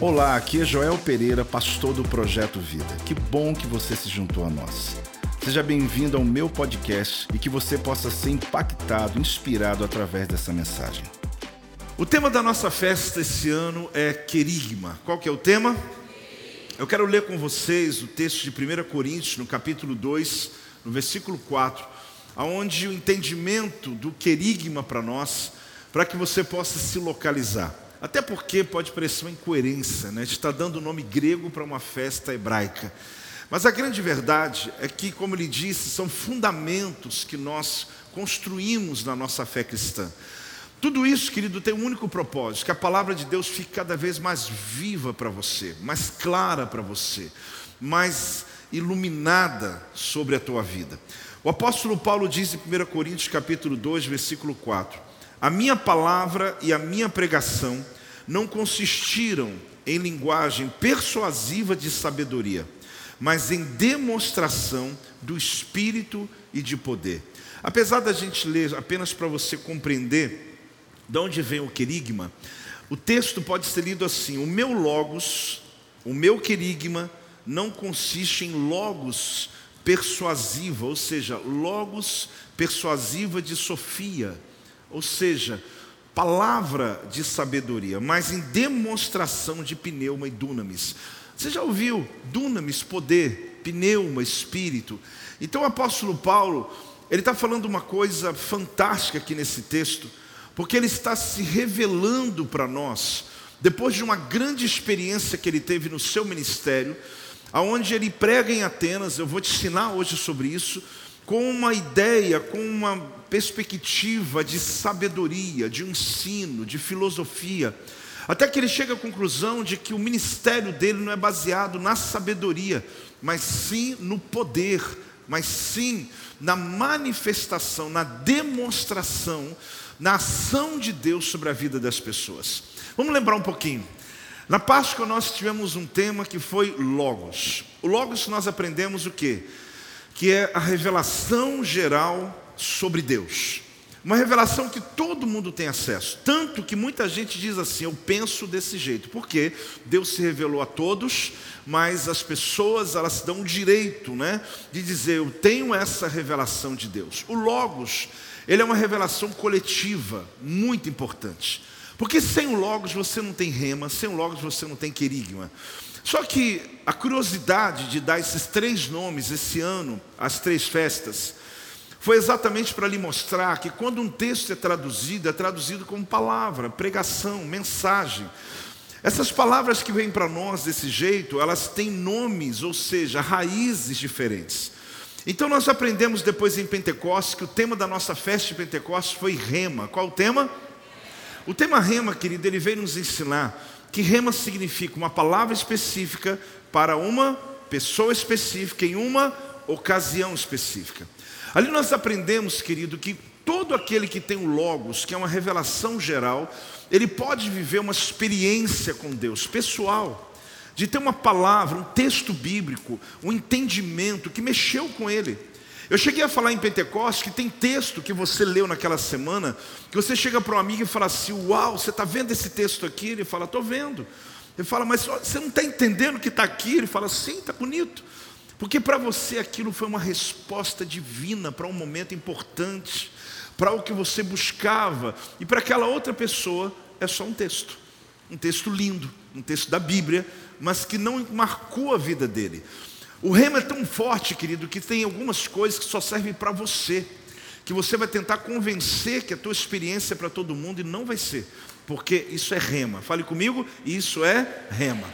Olá, aqui é Joel Pereira, pastor do Projeto Vida. Que bom que você se juntou a nós. Seja bem-vindo ao meu podcast e que você possa ser impactado, inspirado através dessa mensagem. O tema da nossa festa esse ano é querigma. Qual que é o tema? Eu quero ler com vocês o texto de 1 Coríntios, no capítulo 2, no versículo 4, aonde o entendimento do querigma para nós, para que você possa se localizar. Até porque pode parecer uma incoerência, né? A gente está dando o nome grego para uma festa hebraica. Mas a grande verdade é que, como ele disse, são fundamentos que nós construímos na nossa fé cristã. Tudo isso, querido, tem um único propósito: que a palavra de Deus fique cada vez mais viva para você, mais clara para você, mais iluminada sobre a tua vida. O apóstolo Paulo diz em 1 Coríntios capítulo 2, versículo 4: a minha palavra e a minha pregação não consistiram em linguagem persuasiva de sabedoria, mas em demonstração do espírito e de poder. Apesar da gente ler apenas para você compreender de onde vem o querigma, o texto pode ser lido assim: o meu logos, o meu querigma não consiste em logos persuasiva, ou seja, logos persuasiva de Sofia ou seja, palavra de sabedoria, mas em demonstração de pneuma e dunamis. Você já ouviu dunamis, poder, pneuma, espírito? Então o apóstolo Paulo, ele está falando uma coisa fantástica aqui nesse texto, porque ele está se revelando para nós, depois de uma grande experiência que ele teve no seu ministério, aonde ele prega em Atenas, eu vou te ensinar hoje sobre isso, com uma ideia, com uma perspectiva de sabedoria, de ensino, de filosofia, até que ele chega à conclusão de que o ministério dele não é baseado na sabedoria, mas sim no poder, mas sim na manifestação, na demonstração, na ação de Deus sobre a vida das pessoas. Vamos lembrar um pouquinho. Na Páscoa nós tivemos um tema que foi Logos. O Logos nós aprendemos o que? Que é a revelação geral sobre Deus. Uma revelação que todo mundo tem acesso. Tanto que muita gente diz assim: eu penso desse jeito. Porque Deus se revelou a todos, mas as pessoas elas dão o direito né, de dizer: eu tenho essa revelação de Deus. O Logos, ele é uma revelação coletiva, muito importante. Porque sem o Logos você não tem rema, sem o Logos você não tem querigma. Só que a curiosidade de dar esses três nomes esse ano, as três festas, foi exatamente para lhe mostrar que quando um texto é traduzido, é traduzido como palavra, pregação, mensagem. Essas palavras que vêm para nós desse jeito, elas têm nomes, ou seja, raízes diferentes. Então nós aprendemos depois em Pentecostes que o tema da nossa festa de Pentecostes foi rema. Qual o tema? O tema rema, querido, ele veio nos ensinar que rema significa uma palavra específica para uma pessoa específica em uma ocasião específica. Ali nós aprendemos, querido, que todo aquele que tem o Logos, que é uma revelação geral, ele pode viver uma experiência com Deus pessoal, de ter uma palavra, um texto bíblico, um entendimento que mexeu com ele. Eu cheguei a falar em Pentecostes que tem texto que você leu naquela semana, que você chega para um amigo e fala assim: Uau, você está vendo esse texto aqui? Ele fala: Estou vendo. Ele fala: Mas você não está entendendo o que está aqui? Ele fala: Sim, está bonito. Porque para você aquilo foi uma resposta divina para um momento importante, para o que você buscava, e para aquela outra pessoa é só um texto, um texto lindo, um texto da Bíblia, mas que não marcou a vida dele. O rema é tão forte, querido, que tem algumas coisas que só servem para você, que você vai tentar convencer que a tua experiência é para todo mundo e não vai ser, porque isso é rema. Fale comigo, isso é rema.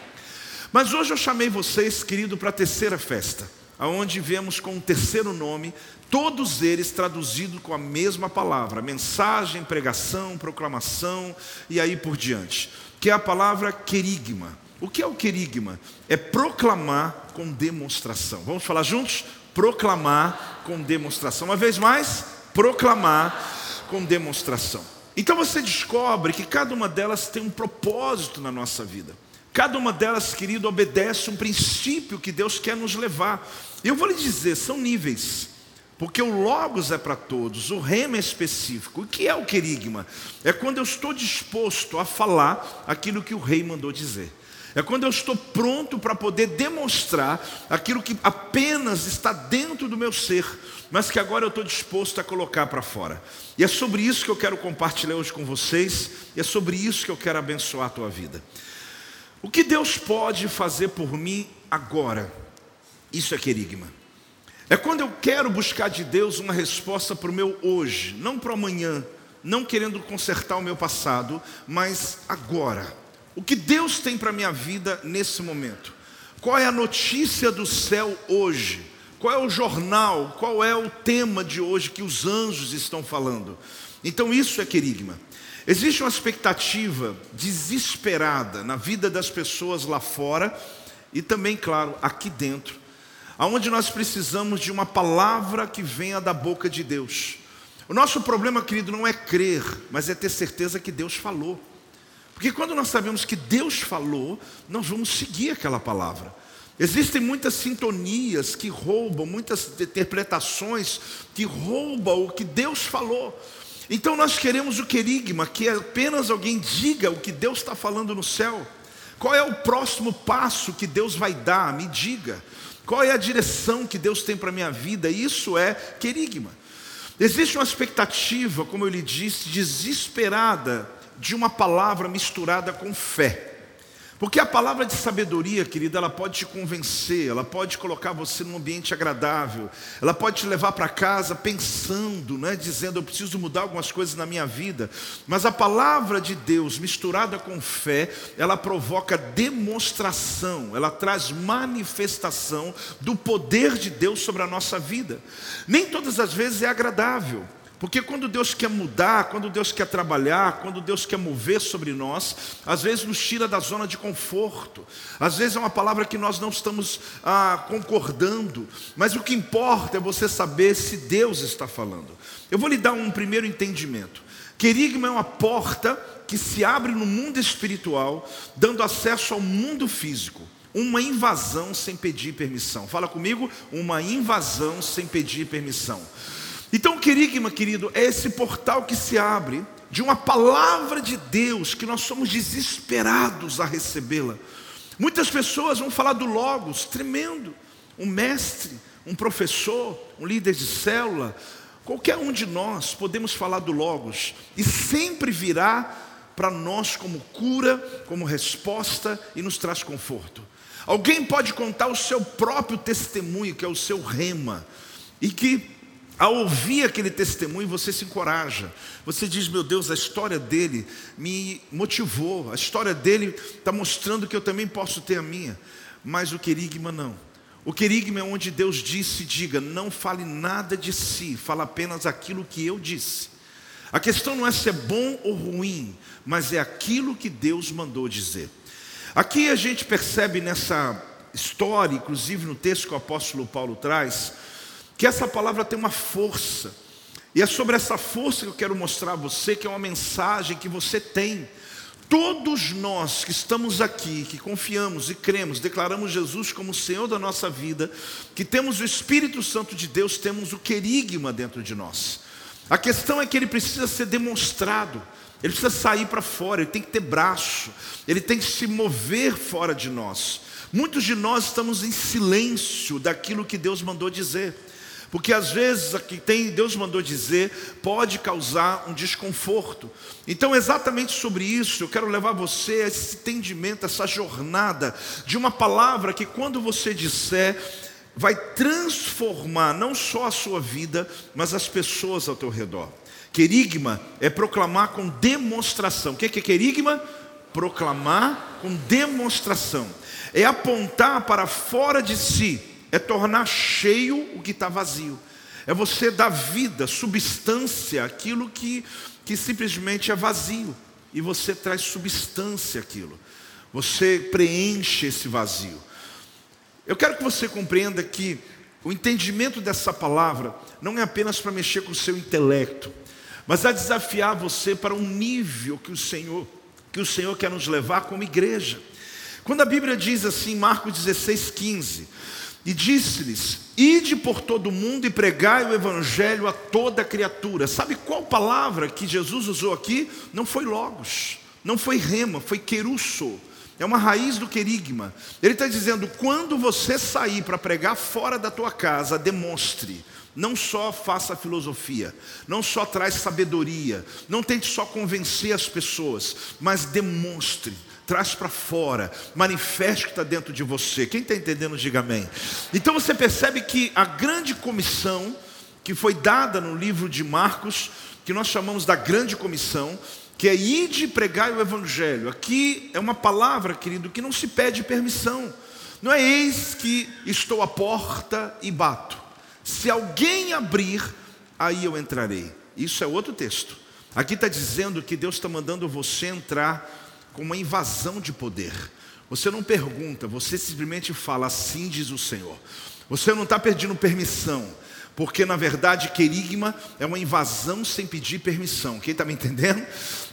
Mas hoje eu chamei vocês, querido, para a terceira festa, aonde viemos com um terceiro nome, todos eles traduzidos com a mesma palavra, mensagem, pregação, proclamação e aí por diante, que é a palavra querigma. O que é o querigma? É proclamar com demonstração. Vamos falar juntos? Proclamar com demonstração. Uma vez mais, proclamar com demonstração. Então você descobre que cada uma delas tem um propósito na nossa vida. Cada uma delas, querido, obedece um princípio que Deus quer nos levar. Eu vou lhe dizer, são níveis. Porque o Logos é para todos, o rema é específico. O que é o querigma? É quando eu estou disposto a falar aquilo que o rei mandou dizer. É quando eu estou pronto para poder demonstrar aquilo que apenas está dentro do meu ser, mas que agora eu estou disposto a colocar para fora. E é sobre isso que eu quero compartilhar hoje com vocês, e é sobre isso que eu quero abençoar a tua vida. O que Deus pode fazer por mim agora? Isso é querigma. É quando eu quero buscar de Deus uma resposta para o meu hoje, não para amanhã, não querendo consertar o meu passado, mas agora. O que Deus tem para a minha vida nesse momento? Qual é a notícia do céu hoje? Qual é o jornal? Qual é o tema de hoje que os anjos estão falando? Então isso é querigma. Existe uma expectativa desesperada na vida das pessoas lá fora e também, claro, aqui dentro, aonde nós precisamos de uma palavra que venha da boca de Deus. O nosso problema, querido, não é crer, mas é ter certeza que Deus falou. Porque quando nós sabemos que Deus falou, nós vamos seguir aquela palavra. Existem muitas sintonias que roubam, muitas interpretações que roubam o que Deus falou. Então nós queremos o querigma, que apenas alguém diga o que Deus está falando no céu. Qual é o próximo passo que Deus vai dar? Me diga. Qual é a direção que Deus tem para a minha vida? Isso é querigma. Existe uma expectativa, como eu lhe disse, desesperada de uma palavra misturada com fé. Porque a palavra de sabedoria, querida, ela pode te convencer, ela pode colocar você num ambiente agradável, ela pode te levar para casa pensando, né, dizendo eu preciso mudar algumas coisas na minha vida. Mas a palavra de Deus misturada com fé, ela provoca demonstração, ela traz manifestação do poder de Deus sobre a nossa vida. Nem todas as vezes é agradável. Porque quando Deus quer mudar, quando Deus quer trabalhar, quando Deus quer mover sobre nós, às vezes nos tira da zona de conforto, às vezes é uma palavra que nós não estamos ah, concordando, mas o que importa é você saber se Deus está falando. Eu vou lhe dar um primeiro entendimento. Querigma é uma porta que se abre no mundo espiritual, dando acesso ao mundo físico. Uma invasão sem pedir permissão. Fala comigo, uma invasão sem pedir permissão. Então, querigma, querido, é esse portal que se abre de uma palavra de Deus que nós somos desesperados a recebê-la. Muitas pessoas vão falar do Logos, tremendo. Um mestre, um professor, um líder de célula, qualquer um de nós podemos falar do Logos e sempre virá para nós como cura, como resposta e nos traz conforto. Alguém pode contar o seu próprio testemunho, que é o seu rema, e que ao ouvir aquele testemunho, você se encoraja. Você diz: Meu Deus, a história dele me motivou. A história dele está mostrando que eu também posso ter a minha. Mas o querigma não. O querigma é onde Deus disse: Diga, não fale nada de si, fala apenas aquilo que eu disse. A questão não é se é bom ou ruim, mas é aquilo que Deus mandou dizer. Aqui a gente percebe nessa história, inclusive no texto que o apóstolo Paulo traz, que essa palavra tem uma força. E é sobre essa força que eu quero mostrar a você, que é uma mensagem que você tem. Todos nós que estamos aqui, que confiamos e cremos, declaramos Jesus como Senhor da nossa vida, que temos o Espírito Santo de Deus, temos o querigma dentro de nós. A questão é que ele precisa ser demonstrado, ele precisa sair para fora, ele tem que ter braço, ele tem que se mover fora de nós. Muitos de nós estamos em silêncio daquilo que Deus mandou dizer. Porque às vezes o que tem Deus mandou dizer pode causar um desconforto. Então, exatamente sobre isso, eu quero levar você a esse entendimento, essa jornada de uma palavra que quando você disser vai transformar não só a sua vida, mas as pessoas ao teu redor. Querigma é proclamar com demonstração. O que é querigma? Proclamar com demonstração. É apontar para fora de si é tornar cheio o que está vazio. É você dar vida, substância, aquilo que, que simplesmente é vazio. E você traz substância àquilo. Você preenche esse vazio. Eu quero que você compreenda que o entendimento dessa palavra não é apenas para mexer com o seu intelecto, mas a desafiar você para um nível que o Senhor, que o Senhor quer nos levar como igreja. Quando a Bíblia diz assim, Marcos 16, 15, e disse-lhes: Ide por todo o mundo e pregai o evangelho a toda criatura. Sabe qual palavra que Jesus usou aqui? Não foi logos, não foi rema, foi querusso. é uma raiz do querigma. Ele está dizendo: quando você sair para pregar fora da tua casa, demonstre. Não só faça filosofia, não só traz sabedoria, não tente só convencer as pessoas, mas demonstre, traz para fora, manifeste o que está dentro de você. Quem está entendendo, diga amém. Então você percebe que a grande comissão que foi dada no livro de Marcos, que nós chamamos da grande comissão, que é ide pregar o evangelho. Aqui é uma palavra, querido, que não se pede permissão. Não é eis que estou à porta e bato. Se alguém abrir, aí eu entrarei. Isso é outro texto. Aqui está dizendo que Deus está mandando você entrar com uma invasão de poder. Você não pergunta, você simplesmente fala, assim diz o Senhor. Você não está pedindo permissão. Porque na verdade querigma é uma invasão sem pedir permissão. Quem está me entendendo?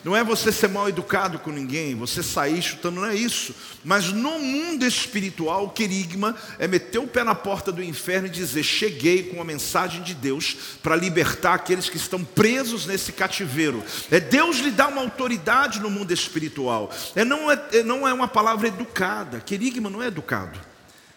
Não é você ser mal educado com ninguém, você sair chutando, não é isso. Mas no mundo espiritual, querigma é meter o pé na porta do inferno e dizer: Cheguei com a mensagem de Deus para libertar aqueles que estão presos nesse cativeiro. É Deus lhe dá uma autoridade no mundo espiritual. É, não, é, é não é uma palavra educada. Querigma não é educado.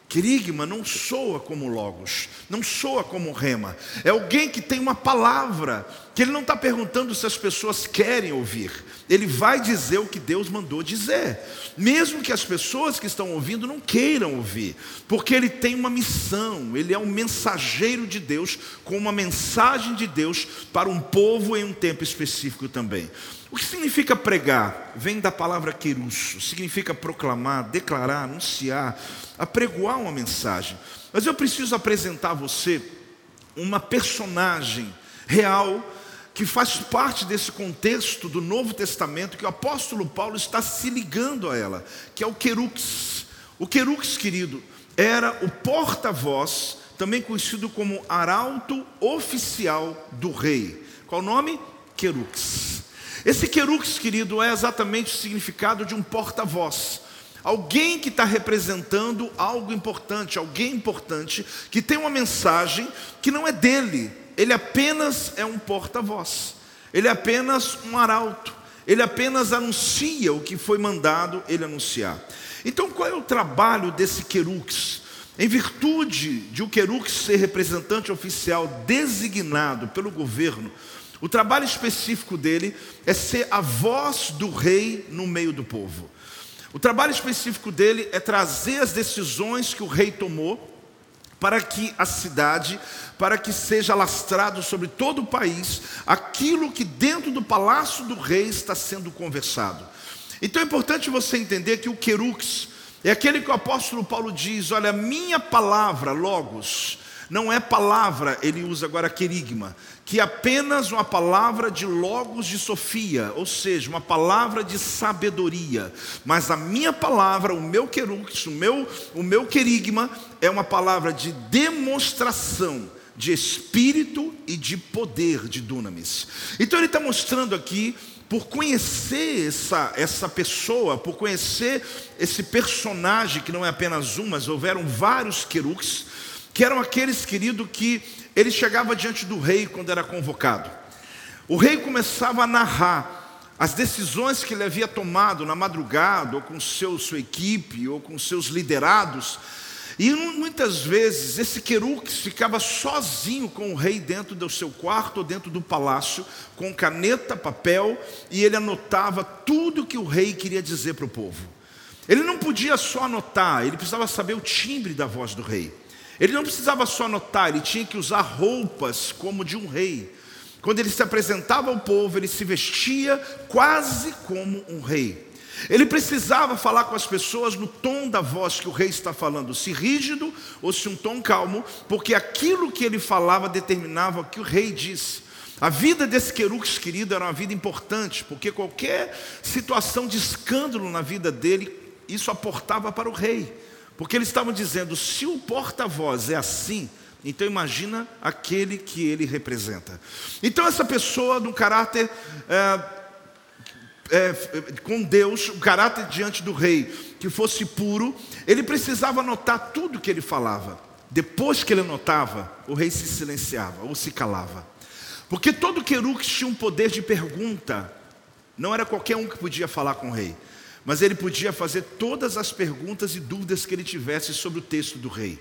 Querigma não soa como logos, não soa como rema. É alguém que tem uma palavra, que ele não está perguntando se as pessoas querem ouvir. Ele vai dizer o que Deus mandou dizer, mesmo que as pessoas que estão ouvindo não queiram ouvir, porque ele tem uma missão, ele é um mensageiro de Deus, com uma mensagem de Deus para um povo em um tempo específico também. O que significa pregar? Vem da palavra querus, significa proclamar, declarar, anunciar, apregoar uma mensagem. Mas eu preciso apresentar a você uma personagem real que faz parte desse contexto do Novo Testamento que o apóstolo Paulo está se ligando a ela, que é o querux. O querux, querido, era o porta-voz, também conhecido como arauto oficial do rei. Qual o nome? Querux. Esse querux, querido, é exatamente o significado de um porta-voz. Alguém que está representando algo importante, alguém importante, que tem uma mensagem que não é dele, ele apenas é um porta-voz, ele é apenas um arauto, ele apenas anuncia o que foi mandado ele anunciar. Então, qual é o trabalho desse querux? Em virtude de o querux ser representante oficial designado pelo governo, o trabalho específico dele é ser a voz do rei no meio do povo. O trabalho específico dele é trazer as decisões que o rei tomou para que a cidade, para que seja lastrado sobre todo o país aquilo que dentro do palácio do rei está sendo conversado. Então é importante você entender que o querux é aquele que o apóstolo Paulo diz: olha, minha palavra, logos, não é palavra, ele usa agora querigma, que é apenas uma palavra de logos de Sofia, ou seja, uma palavra de sabedoria. Mas a minha palavra, o meu querux, o meu, o meu querigma, é uma palavra de demonstração de espírito e de poder de dunamis. Então ele está mostrando aqui por conhecer essa, essa pessoa, por conhecer esse personagem, que não é apenas um, mas houveram vários querux, que eram aqueles, querido, que ele chegava diante do rei quando era convocado. O rei começava a narrar as decisões que ele havia tomado na madrugada, ou com seu, sua equipe, ou com seus liderados. E muitas vezes esse querux ficava sozinho com o rei dentro do seu quarto ou dentro do palácio, com caneta, papel, e ele anotava tudo que o rei queria dizer para o povo. Ele não podia só anotar, ele precisava saber o timbre da voz do rei. Ele não precisava só notar, ele tinha que usar roupas como de um rei. Quando ele se apresentava ao povo, ele se vestia quase como um rei. Ele precisava falar com as pessoas no tom da voz que o rei está falando, se rígido ou se um tom calmo, porque aquilo que ele falava determinava o que o rei disse. A vida desse querux querido era uma vida importante, porque qualquer situação de escândalo na vida dele, isso aportava para o rei. Porque eles estavam dizendo: se o porta-voz é assim, então imagina aquele que ele representa. Então essa pessoa, no caráter é, é, com Deus, o caráter diante do rei, que fosse puro, ele precisava anotar tudo que ele falava. Depois que ele anotava, o rei se silenciava ou se calava. Porque todo querux tinha um poder de pergunta. Não era qualquer um que podia falar com o rei. Mas ele podia fazer todas as perguntas e dúvidas que ele tivesse sobre o texto do rei.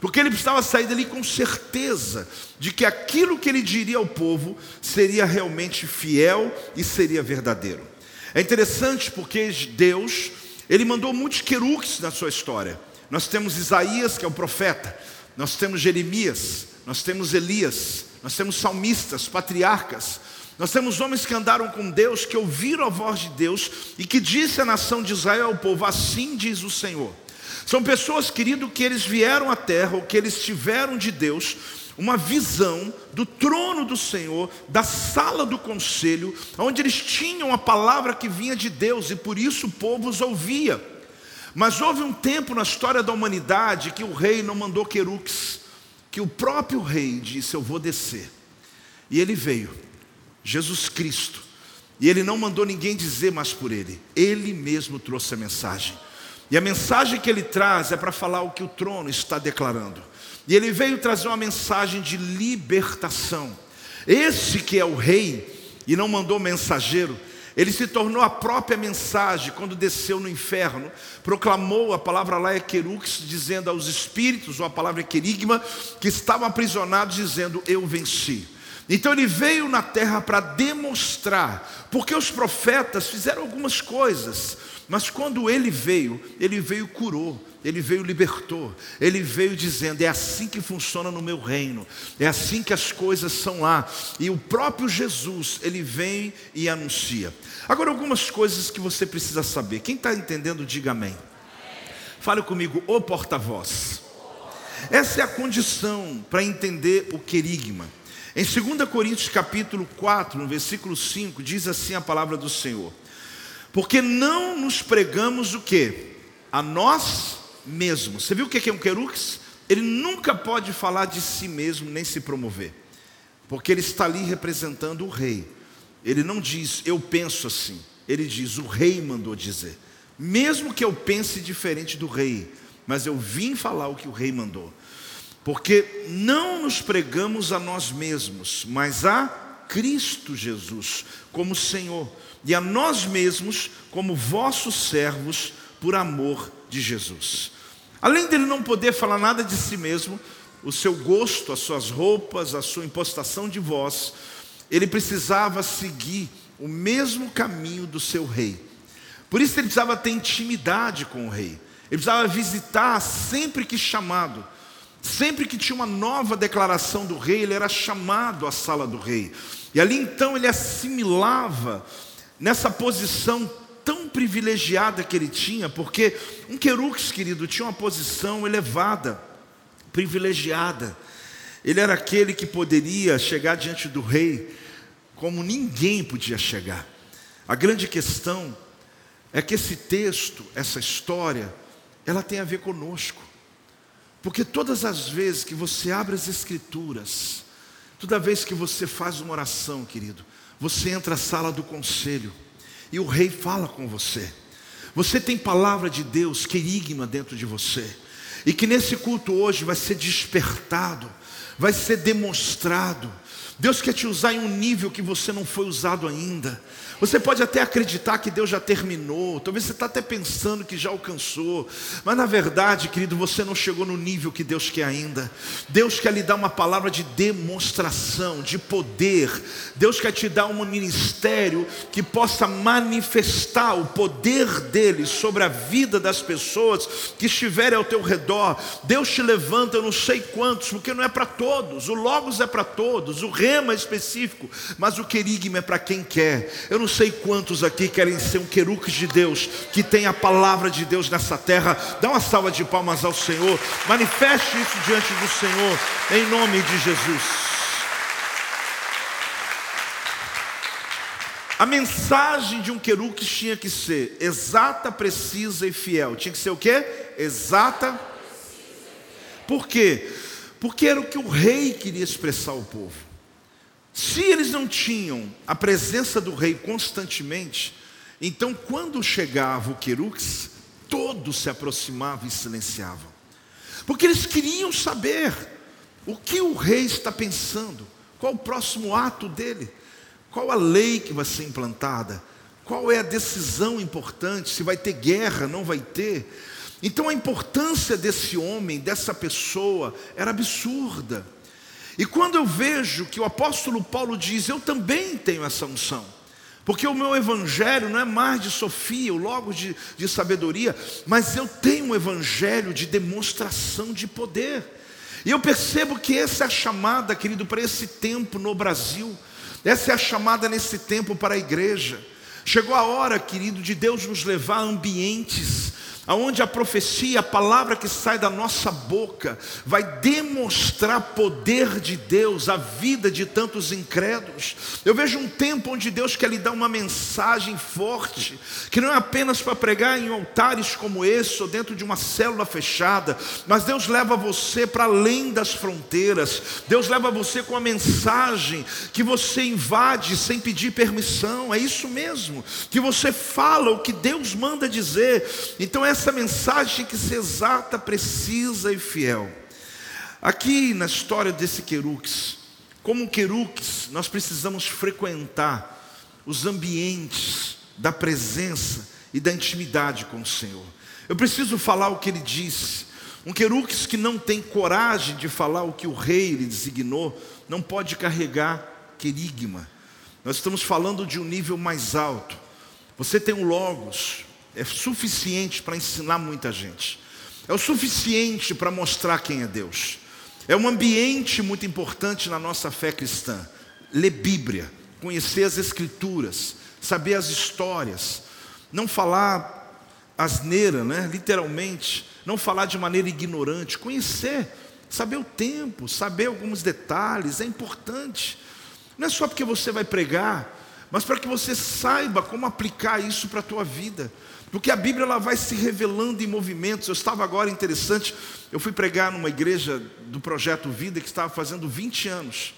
Porque ele precisava sair dali com certeza de que aquilo que ele diria ao povo seria realmente fiel e seria verdadeiro. É interessante porque Deus, ele mandou muitos querux na sua história. Nós temos Isaías, que é o profeta, nós temos Jeremias, nós temos Elias, nós temos salmistas, patriarcas, nós temos homens que andaram com Deus, que ouviram a voz de Deus e que disse à nação de Israel ao povo: Assim diz o Senhor. São pessoas, querido, que eles vieram à terra, ou que eles tiveram de Deus, uma visão do trono do Senhor, da sala do conselho, onde eles tinham a palavra que vinha de Deus e por isso o povo os ouvia. Mas houve um tempo na história da humanidade que o rei não mandou querux, que o próprio rei disse: Eu vou descer. E ele veio, Jesus Cristo, e ele não mandou ninguém dizer mais por ele, ele mesmo trouxe a mensagem. E a mensagem que ele traz é para falar o que o trono está declarando. E ele veio trazer uma mensagem de libertação. Esse que é o rei, e não mandou mensageiro, ele se tornou a própria mensagem quando desceu no inferno, proclamou, a palavra lá é querux, dizendo aos espíritos, ou a palavra querigma, que estavam aprisionados, dizendo: Eu venci. Então ele veio na terra para demonstrar, porque os profetas fizeram algumas coisas, mas quando ele veio, ele veio curou, ele veio libertou, ele veio dizendo: é assim que funciona no meu reino, é assim que as coisas são lá. E o próprio Jesus, ele vem e anuncia. Agora, algumas coisas que você precisa saber. Quem está entendendo, diga amém. Fale comigo, ô porta-voz. Essa é a condição para entender o querigma. Em 2 Coríntios capítulo 4, no versículo 5, diz assim a palavra do Senhor: Porque não nos pregamos o que? A nós mesmos. Você viu o que é um querux? Ele nunca pode falar de si mesmo nem se promover, porque ele está ali representando o rei. Ele não diz, eu penso assim. Ele diz, o rei mandou dizer. Mesmo que eu pense diferente do rei, mas eu vim falar o que o rei mandou. Porque não nos pregamos a nós mesmos, mas a Cristo Jesus como Senhor, e a nós mesmos como vossos servos por amor de Jesus. Além dele não poder falar nada de si mesmo, o seu gosto, as suas roupas, a sua impostação de voz, ele precisava seguir o mesmo caminho do seu rei. Por isso ele precisava ter intimidade com o rei. Ele precisava visitar sempre que chamado. Sempre que tinha uma nova declaração do rei, ele era chamado à sala do rei. E ali então ele assimilava nessa posição tão privilegiada que ele tinha, porque um querux, querido, tinha uma posição elevada, privilegiada. Ele era aquele que poderia chegar diante do rei como ninguém podia chegar. A grande questão é que esse texto, essa história, ela tem a ver conosco. Porque todas as vezes que você abre as Escrituras, toda vez que você faz uma oração, querido, você entra à sala do conselho e o rei fala com você. Você tem palavra de Deus, querigma dentro de você. E que nesse culto hoje vai ser despertado, vai ser demonstrado. Deus quer te usar em um nível que você não foi usado ainda. Você pode até acreditar que Deus já terminou, talvez você está até pensando que já alcançou, mas na verdade, querido, você não chegou no nível que Deus quer ainda. Deus quer lhe dar uma palavra de demonstração, de poder. Deus quer te dar um ministério que possa manifestar o poder dele sobre a vida das pessoas que estiverem ao teu redor. Deus te levanta, eu não sei quantos, porque não é para todos. O Logos é para todos, o rema é específico, mas o querigma é para quem quer. Eu não não sei quantos aqui querem ser um querux de Deus, que tem a palavra de Deus nessa terra. Dá uma salva de palmas ao Senhor. Manifeste isso diante do Senhor, em nome de Jesus. A mensagem de um querux tinha que ser exata, precisa e fiel. Tinha que ser o quê? Exata. Por quê? Porque era o que o rei queria expressar ao povo. Se eles não tinham a presença do rei constantemente, então quando chegava o querux, todos se aproximavam e silenciavam. Porque eles queriam saber o que o rei está pensando, qual o próximo ato dele, qual a lei que vai ser implantada, qual é a decisão importante, se vai ter guerra, não vai ter. Então a importância desse homem, dessa pessoa, era absurda. E quando eu vejo que o apóstolo Paulo diz, eu também tenho essa unção, porque o meu evangelho não é mais de Sofia, logo de, de sabedoria, mas eu tenho um evangelho de demonstração de poder. E eu percebo que essa é a chamada, querido, para esse tempo no Brasil, essa é a chamada nesse tempo para a igreja. Chegou a hora, querido, de Deus nos levar a ambientes aonde a profecia, a palavra que sai da nossa boca, vai demonstrar poder de Deus, a vida de tantos incrédulos. Eu vejo um tempo onde Deus quer lhe dar uma mensagem forte, que não é apenas para pregar em altares como esse, ou dentro de uma célula fechada, mas Deus leva você para além das fronteiras, Deus leva você com a mensagem que você invade sem pedir permissão, é isso mesmo, que você fala o que Deus manda dizer. Então, essa essa mensagem que ser exata, precisa e fiel. Aqui na história desse querux, como querux, nós precisamos frequentar os ambientes da presença e da intimidade com o Senhor. Eu preciso falar o que ele disse. Um querux que não tem coragem de falar o que o rei lhe designou, não pode carregar querigma. Nós estamos falando de um nível mais alto. Você tem um logos, é suficiente para ensinar muita gente, é o suficiente para mostrar quem é Deus. É um ambiente muito importante na nossa fé cristã. Ler Bíblia, conhecer as Escrituras, saber as histórias, não falar asneira, né? literalmente, não falar de maneira ignorante, conhecer, saber o tempo, saber alguns detalhes, é importante. Não é só porque você vai pregar, mas para que você saiba como aplicar isso para a tua vida. Porque a Bíblia ela vai se revelando em movimentos. Eu estava agora interessante, eu fui pregar numa igreja do projeto Vida que estava fazendo 20 anos.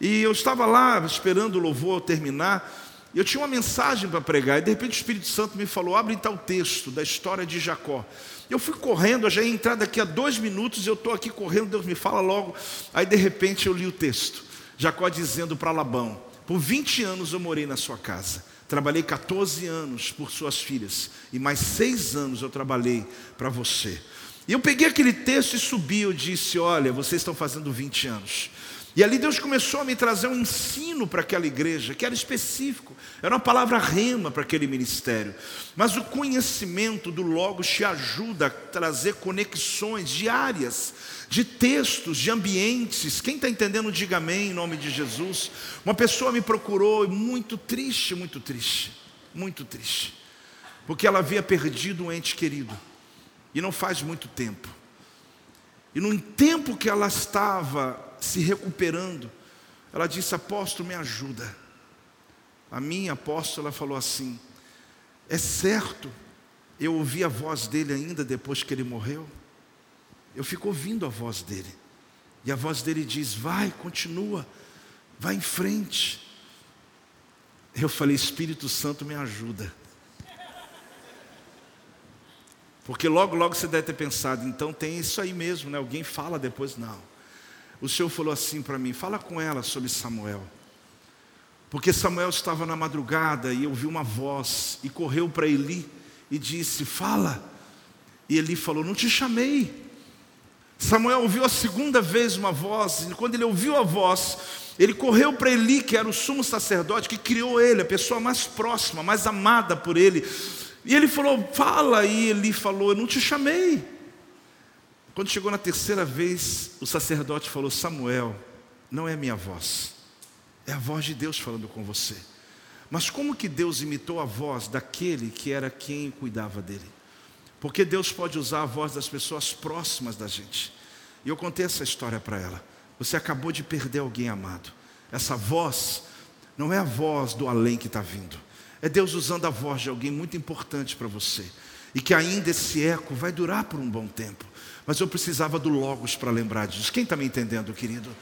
E eu estava lá esperando o louvor terminar, eu tinha uma mensagem para pregar, e de repente o Espírito Santo me falou: abre tal texto da história de Jacó. Eu fui correndo, eu já ia entrar daqui a dois minutos, eu estou aqui correndo, Deus me fala logo. Aí de repente eu li o texto. Jacó dizendo para Labão: Por 20 anos eu morei na sua casa Trabalhei 14 anos por suas filhas, e mais seis anos eu trabalhei para você. E eu peguei aquele texto e subi, eu disse: Olha, vocês estão fazendo 20 anos. E ali Deus começou a me trazer um ensino para aquela igreja, que era específico, era uma palavra rema para aquele ministério. Mas o conhecimento do Logos te ajuda a trazer conexões diárias de textos, de ambientes. Quem está entendendo, diga amém em nome de Jesus. Uma pessoa me procurou muito triste, muito triste, muito triste, porque ela havia perdido um ente querido, e não faz muito tempo. E no tempo que ela estava se recuperando, ela disse: Apóstolo, me ajuda. A minha apóstola falou assim: É certo, eu ouvi a voz dele ainda depois que ele morreu eu fico ouvindo a voz dele. E a voz dele diz: vai, continua, vai em frente. Eu falei: Espírito Santo me ajuda. Porque logo, logo você deve ter pensado, então tem isso aí mesmo, né? Alguém fala depois, não. O Senhor falou assim para mim: fala com ela sobre Samuel. Porque Samuel estava na madrugada e ouviu uma voz e correu para Eli e disse: Fala. E Eli falou: Não te chamei. Samuel ouviu a segunda vez uma voz, e quando ele ouviu a voz, ele correu para Eli, que era o sumo sacerdote, que criou ele, a pessoa mais próxima, mais amada por ele. E ele falou: Fala, e Eli falou: Eu não te chamei. Quando chegou na terceira vez, o sacerdote falou: Samuel, não é minha voz, é a voz de Deus falando com você. Mas como que Deus imitou a voz daquele que era quem cuidava dele? Porque Deus pode usar a voz das pessoas próximas da gente. E eu contei essa história para ela. Você acabou de perder alguém amado. Essa voz não é a voz do além que está vindo. É Deus usando a voz de alguém muito importante para você. E que ainda esse eco vai durar por um bom tempo. Mas eu precisava do Logos para lembrar disso. Quem está me entendendo, querido?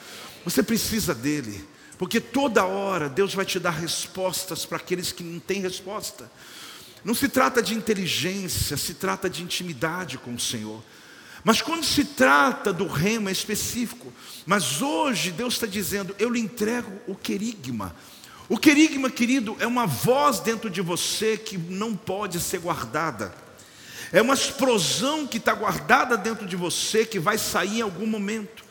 Você precisa dele. Porque toda hora Deus vai te dar respostas para aqueles que não têm resposta. Não se trata de inteligência, se trata de intimidade com o Senhor. Mas quando se trata do rema específico, mas hoje Deus está dizendo: eu lhe entrego o querigma. O querigma, querido, é uma voz dentro de você que não pode ser guardada. É uma explosão que está guardada dentro de você que vai sair em algum momento.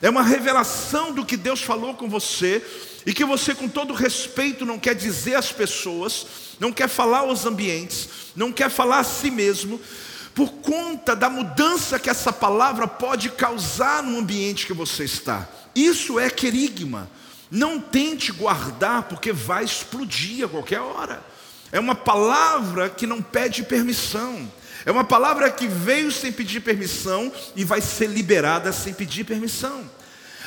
É uma revelação do que Deus falou com você e que você, com todo respeito, não quer dizer às pessoas, não quer falar aos ambientes, não quer falar a si mesmo, por conta da mudança que essa palavra pode causar no ambiente que você está. Isso é querigma. Não tente guardar, porque vai explodir a qualquer hora. É uma palavra que não pede permissão. É uma palavra que veio sem pedir permissão e vai ser liberada sem pedir permissão.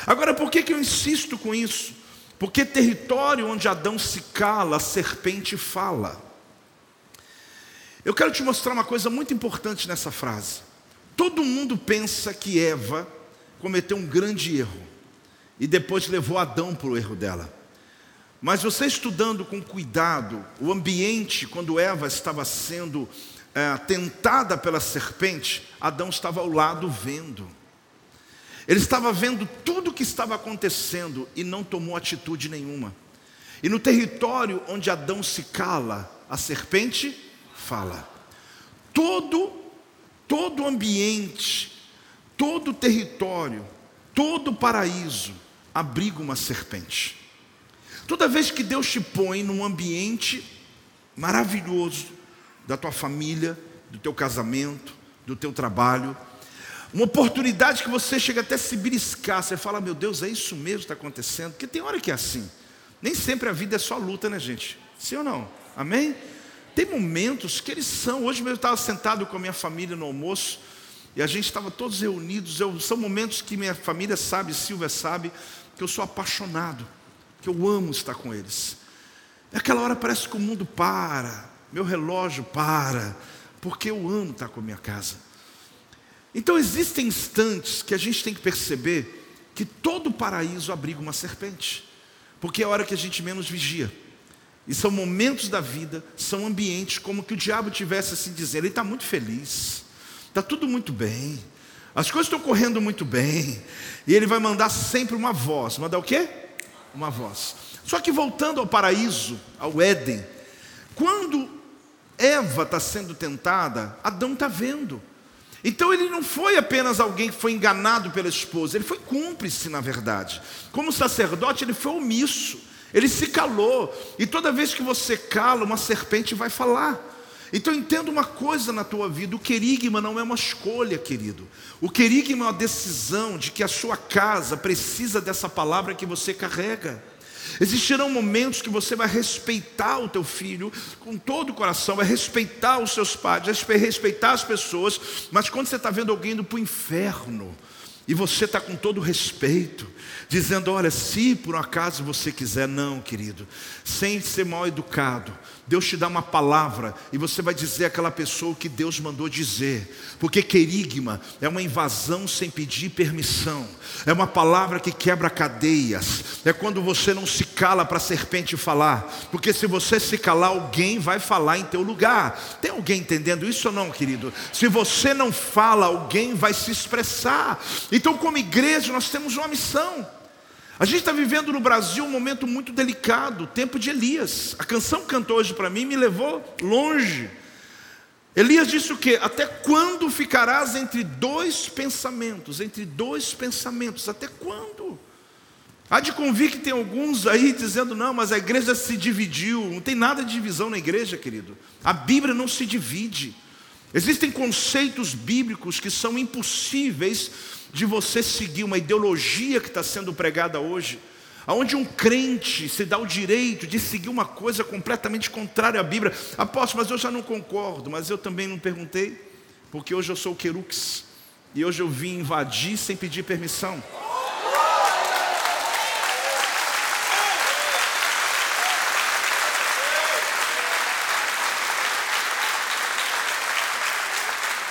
Agora, por que, que eu insisto com isso? Porque território onde Adão se cala, a serpente fala. Eu quero te mostrar uma coisa muito importante nessa frase. Todo mundo pensa que Eva cometeu um grande erro e depois levou Adão para o erro dela. Mas você estudando com cuidado o ambiente quando Eva estava sendo é, tentada pela serpente, Adão estava ao lado vendo. Ele estava vendo tudo o que estava acontecendo e não tomou atitude nenhuma. E no território onde Adão se cala, a serpente fala. Todo, todo ambiente, todo território, todo paraíso abriga uma serpente. Toda vez que Deus te põe num ambiente maravilhoso da tua família, do teu casamento, do teu trabalho, uma oportunidade que você chega até a se beliscar, você fala, meu Deus, é isso mesmo que está acontecendo, porque tem hora que é assim. Nem sempre a vida é só luta, né, gente? Sim ou não? Amém? Tem momentos que eles são. Hoje mesmo eu estava sentado com a minha família no almoço e a gente estava todos reunidos. Eu, são momentos que minha família sabe, Silvia sabe, que eu sou apaixonado, que eu amo estar com eles. Naquela hora parece que o mundo para, meu relógio para, porque eu amo estar com a minha casa. Então existem instantes que a gente tem que perceber que todo paraíso abriga uma serpente, porque é a hora que a gente menos vigia. E são momentos da vida, são ambientes como que o diabo tivesse assim dizendo, ele está muito feliz, está tudo muito bem, as coisas estão correndo muito bem, e ele vai mandar sempre uma voz. Mandar o quê? Uma voz. Só que voltando ao paraíso, ao Éden, quando Eva está sendo tentada, Adão está vendo. Então ele não foi apenas alguém que foi enganado pela esposa, ele foi cúmplice, na verdade. Como sacerdote, ele foi omisso. Ele se calou. E toda vez que você cala, uma serpente vai falar. Então entenda uma coisa na tua vida: o querigma não é uma escolha, querido. O querigma é uma decisão de que a sua casa precisa dessa palavra que você carrega. Existirão momentos que você vai respeitar o teu filho com todo o coração, vai respeitar os seus pais, vai respeitar as pessoas, mas quando você está vendo alguém indo para o inferno, e você está com todo respeito, dizendo: Olha, se por um acaso você quiser, não, querido, sem ser mal educado, Deus te dá uma palavra e você vai dizer àquela pessoa o que Deus mandou dizer, porque querigma é uma invasão sem pedir permissão, é uma palavra que quebra cadeias, é quando você não se cala para a serpente falar, porque se você se calar, alguém vai falar em teu lugar. Tem alguém entendendo isso ou não, querido? Se você não fala, alguém vai se expressar. Então, como igreja, nós temos uma missão. A gente está vivendo no Brasil um momento muito delicado, o tempo de Elias. A canção que cantou hoje para mim me levou longe. Elias disse o quê? Até quando ficarás entre dois pensamentos? Entre dois pensamentos, até quando? Há de convir que tem alguns aí dizendo, não, mas a igreja se dividiu. Não tem nada de divisão na igreja, querido. A Bíblia não se divide. Existem conceitos bíblicos que são impossíveis de você seguir uma ideologia que está sendo pregada hoje, aonde um crente se dá o direito de seguir uma coisa completamente contrária à Bíblia. Aposto, mas eu já não concordo, mas eu também não perguntei, porque hoje eu sou o Querux e hoje eu vim invadir sem pedir permissão.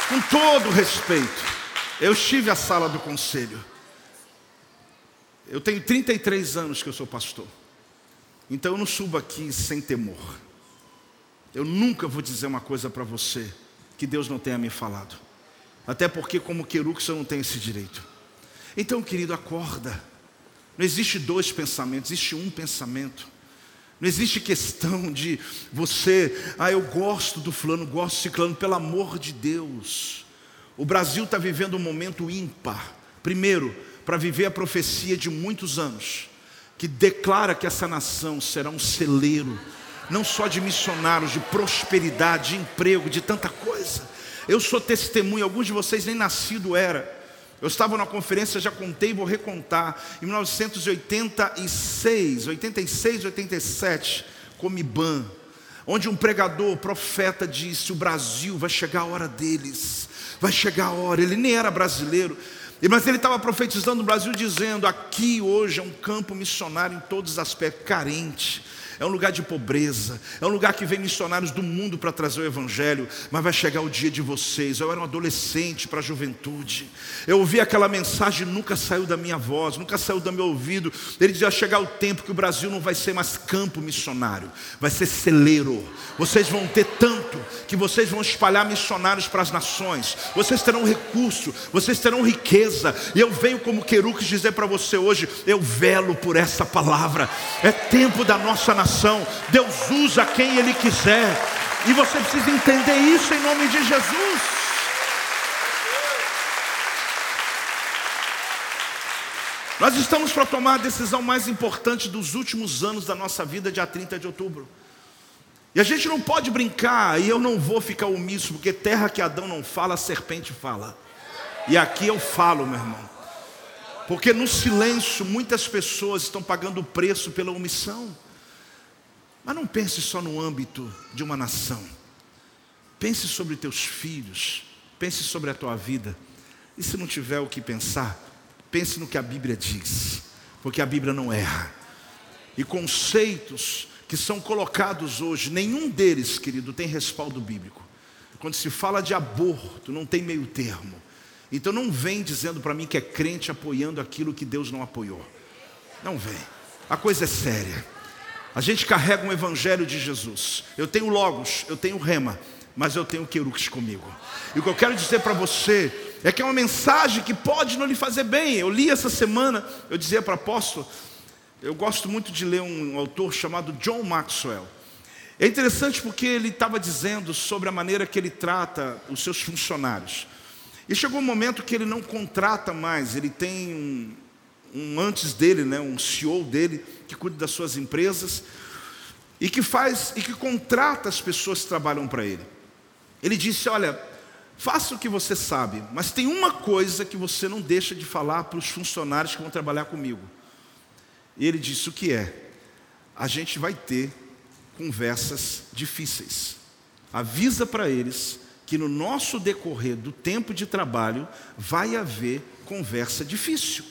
Com todo respeito, eu estive à sala do conselho. Eu tenho 33 anos que eu sou pastor. Então eu não subo aqui sem temor. Eu nunca vou dizer uma coisa para você que Deus não tenha me falado. Até porque, como querux, eu não tenho esse direito. Então, querido, acorda. Não existe dois pensamentos, existe um pensamento. Não existe questão de você, ah, eu gosto do fulano, gosto do ciclano, pelo amor de Deus. O Brasil está vivendo um momento ímpar. Primeiro, para viver a profecia de muitos anos, que declara que essa nação será um celeiro, não só de missionários, de prosperidade, de emprego, de tanta coisa. Eu sou testemunha, alguns de vocês nem nascido era. Eu estava numa conferência, já contei e vou recontar, em 1986, 86, 87, Comiban, onde um pregador, profeta disse: "O Brasil vai chegar a hora deles. Vai chegar a hora". Ele nem era brasileiro, mas ele estava profetizando no Brasil dizendo: "Aqui hoje é um campo missionário em todos os aspectos, carente, é um lugar de pobreza, é um lugar que vem missionários do mundo para trazer o Evangelho, mas vai chegar o dia de vocês. Eu era um adolescente para a juventude, eu ouvi aquela mensagem, nunca saiu da minha voz, nunca saiu do meu ouvido. Ele dizia: chegar o tempo que o Brasil não vai ser mais campo missionário, vai ser celeiro. Vocês vão ter tanto que vocês vão espalhar missionários para as nações, vocês terão recurso, vocês terão riqueza. E eu venho como querux dizer para você hoje: eu velo por essa palavra, é tempo da nossa nação nação. Deus usa quem Ele quiser. E você precisa entender isso em nome de Jesus. Nós estamos para tomar a decisão mais importante dos últimos anos da nossa vida, dia 30 de outubro. E a gente não pode brincar, e eu não vou ficar omisso, porque terra que Adão não fala, a serpente fala. E aqui eu falo, meu irmão. Porque no silêncio muitas pessoas estão pagando o preço pela omissão. Mas não pense só no âmbito de uma nação. Pense sobre teus filhos, pense sobre a tua vida. E se não tiver o que pensar, pense no que a Bíblia diz, porque a Bíblia não erra. E conceitos que são colocados hoje, nenhum deles, querido, tem respaldo bíblico. Quando se fala de aborto, não tem meio termo. Então não vem dizendo para mim que é crente apoiando aquilo que Deus não apoiou. Não vem. A coisa é séria. A gente carrega um evangelho de Jesus. Eu tenho logos, eu tenho rema, mas eu tenho querux comigo. E o que eu quero dizer para você é que é uma mensagem que pode não lhe fazer bem. Eu li essa semana, eu dizia para apóstolo, eu gosto muito de ler um autor chamado John Maxwell. É interessante porque ele estava dizendo sobre a maneira que ele trata os seus funcionários. E chegou um momento que ele não contrata mais, ele tem um, um antes dele, né, um CEO dele, que cuida das suas empresas e que faz e que contrata as pessoas que trabalham para ele. Ele disse: Olha, faça o que você sabe, mas tem uma coisa que você não deixa de falar para os funcionários que vão trabalhar comigo. E ele disse: O que é? A gente vai ter conversas difíceis. Avisa para eles que no nosso decorrer do tempo de trabalho vai haver conversa difícil.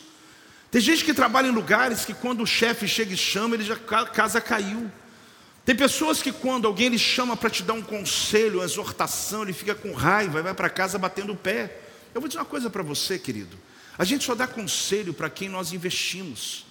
Tem gente que trabalha em lugares que quando o chefe chega e chama, ele já a casa caiu. Tem pessoas que quando alguém lhe chama para te dar um conselho, uma exortação, ele fica com raiva e vai para casa batendo o pé. Eu vou dizer uma coisa para você, querido. A gente só dá conselho para quem nós investimos.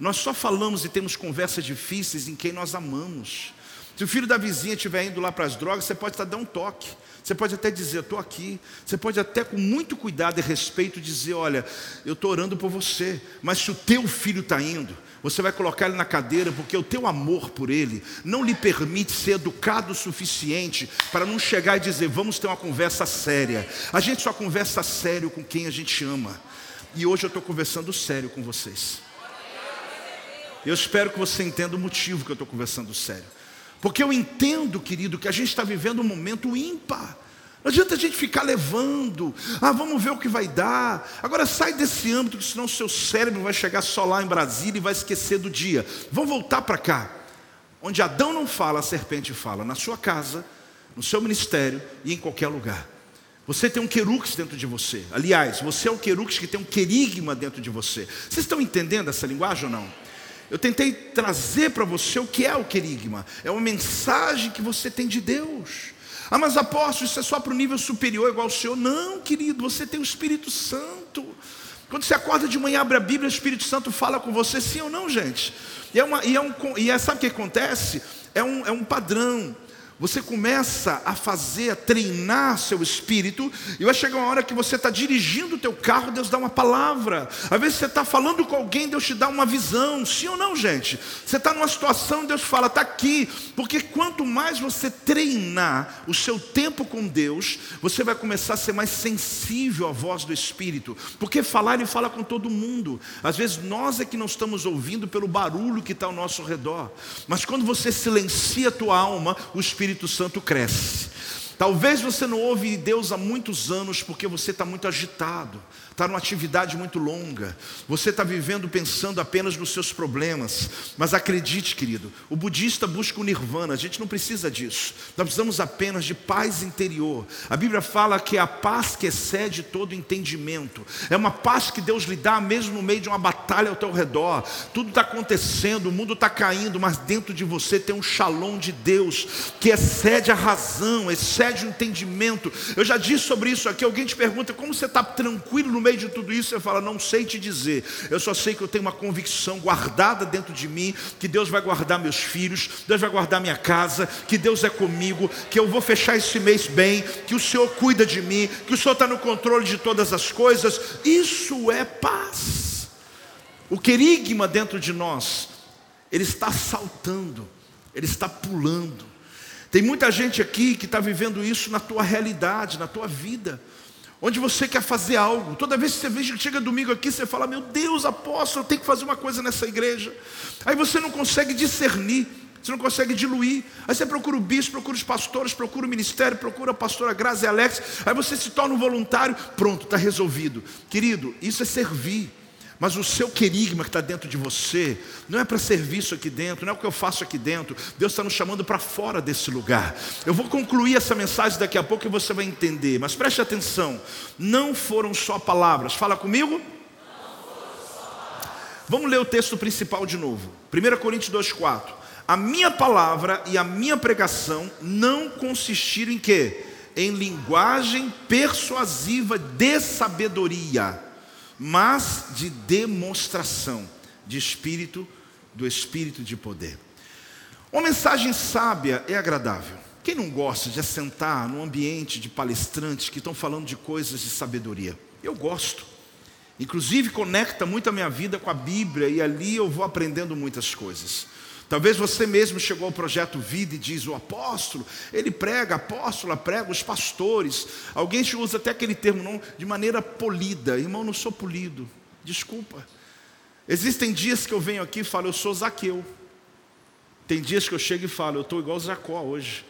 Nós só falamos e temos conversas difíceis em quem nós amamos. Se o filho da vizinha estiver indo lá para as drogas, você pode estar dando um toque. Você pode até dizer, estou aqui. Você pode até com muito cuidado e respeito dizer, olha, eu estou orando por você. Mas se o teu filho está indo, você vai colocar ele na cadeira, porque o teu amor por ele não lhe permite ser educado o suficiente para não chegar e dizer, vamos ter uma conversa séria. A gente só conversa sério com quem a gente ama. E hoje eu estou conversando sério com vocês. Eu espero que você entenda o motivo que eu estou conversando sério. Porque eu entendo, querido, que a gente está vivendo um momento ímpar. Não adianta a gente ficar levando, ah, vamos ver o que vai dar. Agora sai desse âmbito, senão o seu cérebro vai chegar só lá em Brasília e vai esquecer do dia. Vamos voltar para cá. Onde Adão não fala, a serpente fala. Na sua casa, no seu ministério e em qualquer lugar. Você tem um querux dentro de você. Aliás, você é o querux que tem um querigma dentro de você. Vocês estão entendendo essa linguagem ou não? Eu tentei trazer para você o que é o querigma. É uma mensagem que você tem de Deus. Ah, mas apóstolo, isso é só para o nível superior, igual o Senhor. Não, querido, você tem o Espírito Santo. Quando você acorda de manhã, abre a Bíblia, o Espírito Santo fala com você, sim ou não, gente? E, é uma, e, é um, e é, sabe o que acontece? É um, é um padrão. Você começa a fazer, a treinar seu espírito, e vai chegar uma hora que você está dirigindo o teu carro, Deus dá uma palavra. Às vezes você está falando com alguém, Deus te dá uma visão. Sim ou não, gente? Você está numa situação, Deus fala, está aqui. Porque quanto mais você treinar o seu tempo com Deus, você vai começar a ser mais sensível à voz do Espírito. Porque falar, Ele fala com todo mundo. Às vezes nós é que não estamos ouvindo pelo barulho que está ao nosso redor. Mas quando você silencia a tua alma, o Espírito Espírito Santo cresce. Talvez você não ouve Deus há muitos anos porque você está muito agitado está numa atividade muito longa, você está vivendo pensando apenas nos seus problemas, mas acredite, querido, o budista busca o nirvana, a gente não precisa disso, nós precisamos apenas de paz interior. A Bíblia fala que é a paz que excede todo entendimento, é uma paz que Deus lhe dá mesmo no meio de uma batalha ao teu redor, tudo está acontecendo, o mundo está caindo, mas dentro de você tem um shalom de Deus que excede a razão, excede o entendimento. Eu já disse sobre isso aqui, alguém te pergunta como você está tranquilo no meio de tudo isso, você fala: Não sei te dizer, eu só sei que eu tenho uma convicção guardada dentro de mim, que Deus vai guardar meus filhos, Deus vai guardar minha casa, que Deus é comigo, que eu vou fechar esse mês bem, que o Senhor cuida de mim, que o Senhor está no controle de todas as coisas. Isso é paz. O querigma dentro de nós, ele está saltando, ele está pulando. Tem muita gente aqui que está vivendo isso na tua realidade, na tua vida onde você quer fazer algo. Toda vez que você que chega domingo aqui, você fala: Meu Deus, apóstolo, eu tenho que fazer uma coisa nessa igreja. Aí você não consegue discernir, você não consegue diluir. Aí você procura o bispo, procura os pastores, procura o ministério, procura a pastora Grazi Alex. Aí você se torna um voluntário, pronto, está resolvido. Querido, isso é servir. Mas o seu querigma que está dentro de você, não é para serviço aqui dentro, não é o que eu faço aqui dentro. Deus está nos chamando para fora desse lugar. Eu vou concluir essa mensagem daqui a pouco e você vai entender. Mas preste atenção: não foram só palavras. Fala comigo. Vamos ler o texto principal de novo. 1 Coríntios 2,4. A minha palavra e a minha pregação não consistiram em quê? Em linguagem persuasiva de sabedoria mas de demonstração de espírito, do espírito de poder. Uma mensagem sábia é agradável. Quem não gosta de assentar num ambiente de palestrantes que estão falando de coisas de sabedoria? Eu gosto. Inclusive conecta muito a minha vida com a Bíblia e ali eu vou aprendendo muitas coisas. Talvez você mesmo chegou ao projeto Vida e diz: o apóstolo, ele prega, apóstola prega, os pastores. Alguém usa até aquele termo não, de maneira polida. Irmão, não sou polido, desculpa. Existem dias que eu venho aqui e falo, eu sou Zaqueu. Tem dias que eu chego e falo, eu estou igual Jacó hoje.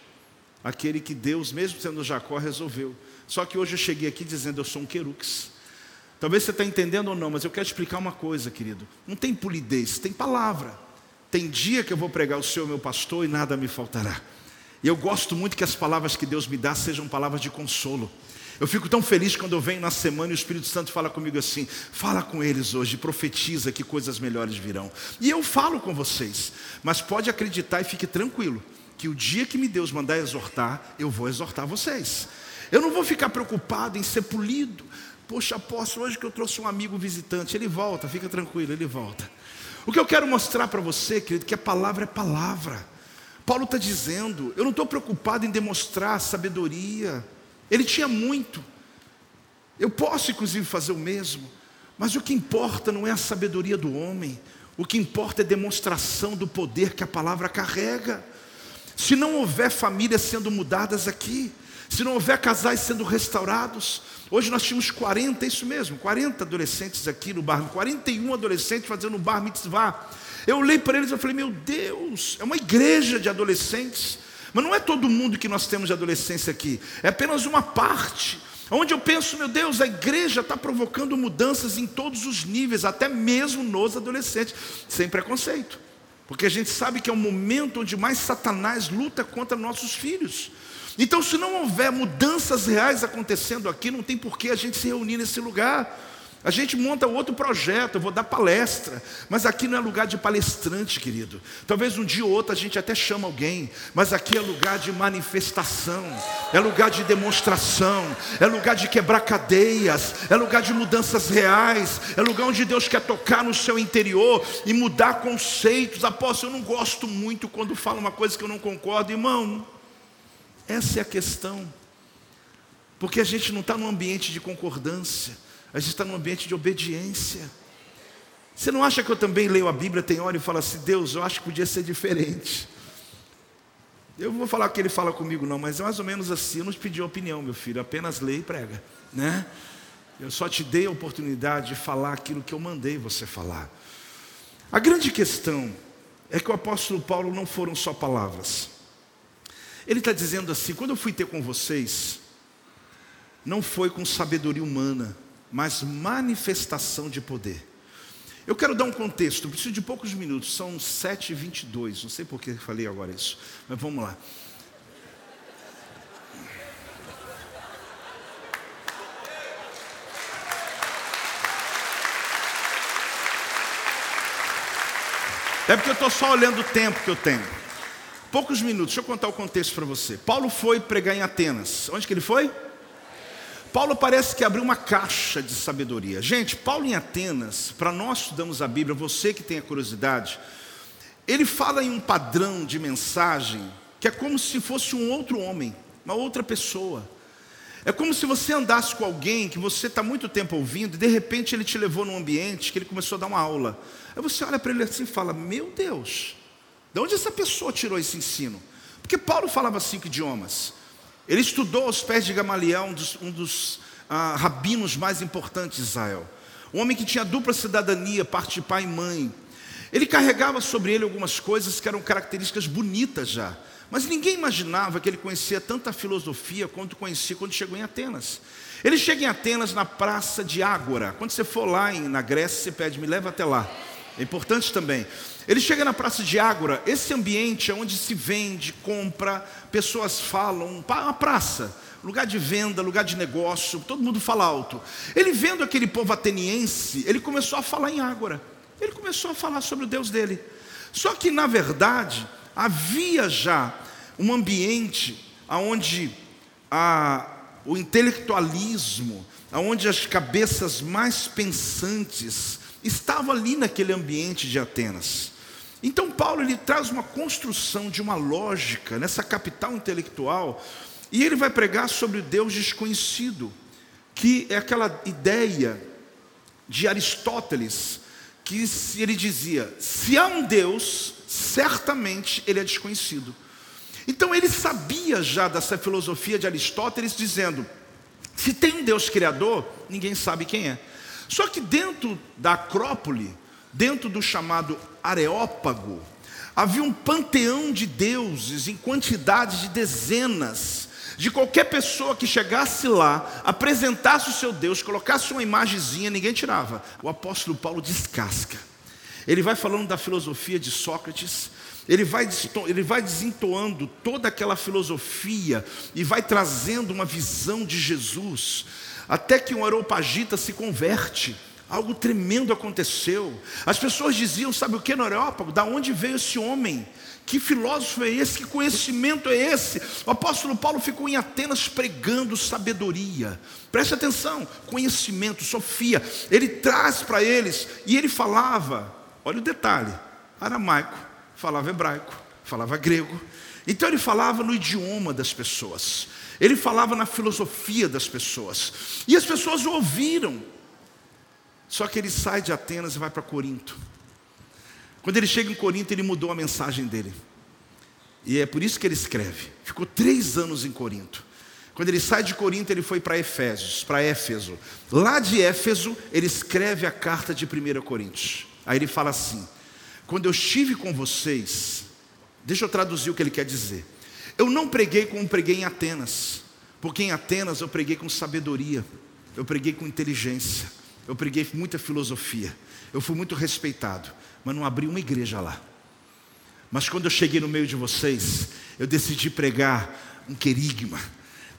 Aquele que Deus, mesmo sendo Jacó, resolveu. Só que hoje eu cheguei aqui dizendo, eu sou um querux. Talvez você está entendendo ou não, mas eu quero explicar uma coisa, querido. Não tem polidez, tem palavra. Tem dia que eu vou pregar o Senhor, meu pastor, e nada me faltará. E eu gosto muito que as palavras que Deus me dá sejam palavras de consolo. Eu fico tão feliz quando eu venho na semana e o Espírito Santo fala comigo assim: fala com eles hoje, profetiza que coisas melhores virão. E eu falo com vocês, mas pode acreditar e fique tranquilo, que o dia que me Deus mandar exortar, eu vou exortar vocês. Eu não vou ficar preocupado em ser polido. Poxa, apóstolo, hoje que eu trouxe um amigo visitante, ele volta, fica tranquilo, ele volta. O que eu quero mostrar para você, querido, que a palavra é palavra. Paulo está dizendo, eu não estou preocupado em demonstrar sabedoria. Ele tinha muito. Eu posso, inclusive, fazer o mesmo. Mas o que importa não é a sabedoria do homem. O que importa é a demonstração do poder que a palavra carrega. Se não houver famílias sendo mudadas aqui, se não houver casais sendo restaurados, hoje nós tínhamos 40, é isso mesmo, 40 adolescentes aqui no bar, 41 adolescentes fazendo bar mitzvah. Eu olhei para eles e falei, meu Deus, é uma igreja de adolescentes. Mas não é todo mundo que nós temos de adolescência aqui, é apenas uma parte. Onde eu penso, meu Deus, a igreja está provocando mudanças em todos os níveis, até mesmo nos adolescentes, sem preconceito. Porque a gente sabe que é o momento onde mais Satanás luta contra nossos filhos. Então, se não houver mudanças reais acontecendo aqui, não tem por que a gente se reunir nesse lugar. A gente monta outro projeto, eu vou dar palestra, mas aqui não é lugar de palestrante, querido. Talvez um dia ou outro a gente até chama alguém, mas aqui é lugar de manifestação, é lugar de demonstração, é lugar de quebrar cadeias, é lugar de mudanças reais, é lugar onde Deus quer tocar no seu interior e mudar conceitos. Apóstolo, eu não gosto muito quando fala uma coisa que eu não concordo, irmão. Essa é a questão. Porque a gente não está num ambiente de concordância, a gente está num ambiente de obediência. Você não acha que eu também leio a Bíblia, tem hora e falo assim, Deus, eu acho que podia ser diferente. Eu não vou falar que ele fala comigo, não, mas é mais ou menos assim. Eu não te pedi opinião, meu filho, apenas lê e prega, né? Eu só te dei a oportunidade de falar aquilo que eu mandei você falar. A grande questão é que o apóstolo Paulo não foram só palavras. Ele está dizendo assim: quando eu fui ter com vocês, não foi com sabedoria humana, mas manifestação de poder. Eu quero dar um contexto, preciso de poucos minutos, são 7h22, não sei por que falei agora isso, mas vamos lá. É porque eu estou só olhando o tempo que eu tenho. Poucos minutos, deixa eu contar o contexto para você. Paulo foi pregar em Atenas. Onde que ele foi? Paulo parece que abriu uma caixa de sabedoria. Gente, Paulo em Atenas, para nós estudamos a Bíblia, você que tem a curiosidade, ele fala em um padrão de mensagem que é como se fosse um outro homem, uma outra pessoa. É como se você andasse com alguém que você está muito tempo ouvindo e de repente ele te levou num ambiente que ele começou a dar uma aula. Aí você olha para ele assim e fala: Meu Deus, de onde essa pessoa tirou esse ensino? Porque Paulo falava cinco idiomas. Ele estudou aos pés de Gamaliel, um dos, um dos ah, rabinos mais importantes de Israel. Um homem que tinha dupla cidadania, parte de pai e mãe. Ele carregava sobre ele algumas coisas que eram características bonitas já. Mas ninguém imaginava que ele conhecia tanta filosofia quanto conhecia quando chegou em Atenas. Ele chega em Atenas na praça de Ágora. Quando você for lá na Grécia, você pede, me leva até lá. É importante também. Ele chega na praça de Ágora, esse ambiente é onde se vende, compra, pessoas falam, uma praça, lugar de venda, lugar de negócio, todo mundo fala alto. Ele vendo aquele povo ateniense, ele começou a falar em Ágora. Ele começou a falar sobre o Deus dele. Só que na verdade, havia já um ambiente onde a, o intelectualismo, onde as cabeças mais pensantes estavam ali naquele ambiente de Atenas. Então Paulo ele traz uma construção de uma lógica nessa capital intelectual e ele vai pregar sobre o Deus desconhecido, que é aquela ideia de Aristóteles, que ele dizia: se há um Deus, certamente ele é desconhecido. Então ele sabia já dessa filosofia de Aristóteles, dizendo: se tem um Deus criador, ninguém sabe quem é. Só que dentro da Acrópole, dentro do chamado Areópago, havia um panteão de deuses em quantidade de dezenas. De qualquer pessoa que chegasse lá, apresentasse o seu Deus, colocasse uma imagenzinha, ninguém tirava. O apóstolo Paulo descasca. Ele vai falando da filosofia de Sócrates, ele vai, ele vai desentoando toda aquela filosofia e vai trazendo uma visão de Jesus, até que um aeropagita se converte. Algo tremendo aconteceu. As pessoas diziam: sabe o que no Areópago? Da onde veio esse homem? Que filósofo é esse? Que conhecimento é esse? O apóstolo Paulo ficou em Atenas pregando sabedoria. Preste atenção: conhecimento, Sofia. Ele traz para eles e ele falava, olha o detalhe: aramaico, falava hebraico, falava grego. Então ele falava no idioma das pessoas. Ele falava na filosofia das pessoas. E as pessoas o ouviram. Só que ele sai de Atenas e vai para Corinto. Quando ele chega em Corinto, ele mudou a mensagem dele. E é por isso que ele escreve. Ficou três anos em Corinto. Quando ele sai de Corinto, ele foi para Efésios, para Éfeso. Lá de Éfeso, ele escreve a carta de 1 Coríntios. Aí ele fala assim: Quando eu estive com vocês, deixa eu traduzir o que ele quer dizer. Eu não preguei como preguei em Atenas, porque em Atenas eu preguei com sabedoria, eu preguei com inteligência. Eu preguei muita filosofia. Eu fui muito respeitado, mas não abri uma igreja lá. Mas quando eu cheguei no meio de vocês, eu decidi pregar um querigma,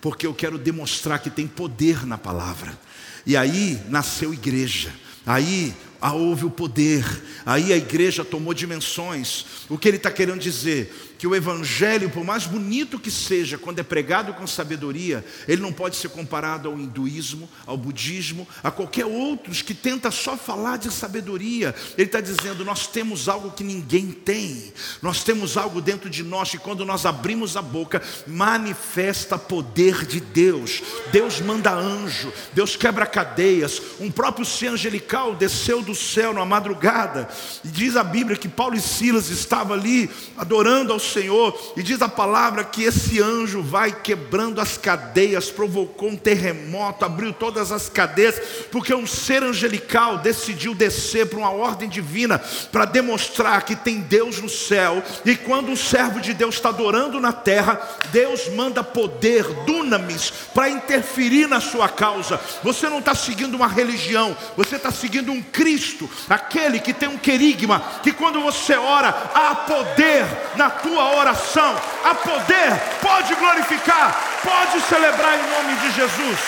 porque eu quero demonstrar que tem poder na palavra. E aí nasceu igreja. Aí ah, houve o poder, aí a igreja tomou dimensões. O que ele está querendo dizer? Que o evangelho, por mais bonito que seja, quando é pregado com sabedoria, ele não pode ser comparado ao hinduísmo, ao budismo, a qualquer outros que tenta só falar de sabedoria. Ele está dizendo: nós temos algo que ninguém tem, nós temos algo dentro de nós que quando nós abrimos a boca, manifesta poder de Deus. Deus manda anjo, Deus quebra cadeias. Um próprio ser angelical desceu do céu na madrugada, e diz a Bíblia que Paulo e Silas estavam ali adorando ao Senhor, e diz a palavra que esse anjo vai quebrando as cadeias, provocou um terremoto, abriu todas as cadeias, porque um ser angelical decidiu descer para uma ordem divina para demonstrar que tem Deus no céu, e quando um servo de Deus está adorando na terra, Deus manda poder, dunamis, para interferir na sua causa. Você não está seguindo uma religião, você está seguindo um Cristo, aquele que tem um querigma, que quando você ora, há poder na tua tua oração. Há poder, pode glorificar, pode celebrar em nome de Jesus.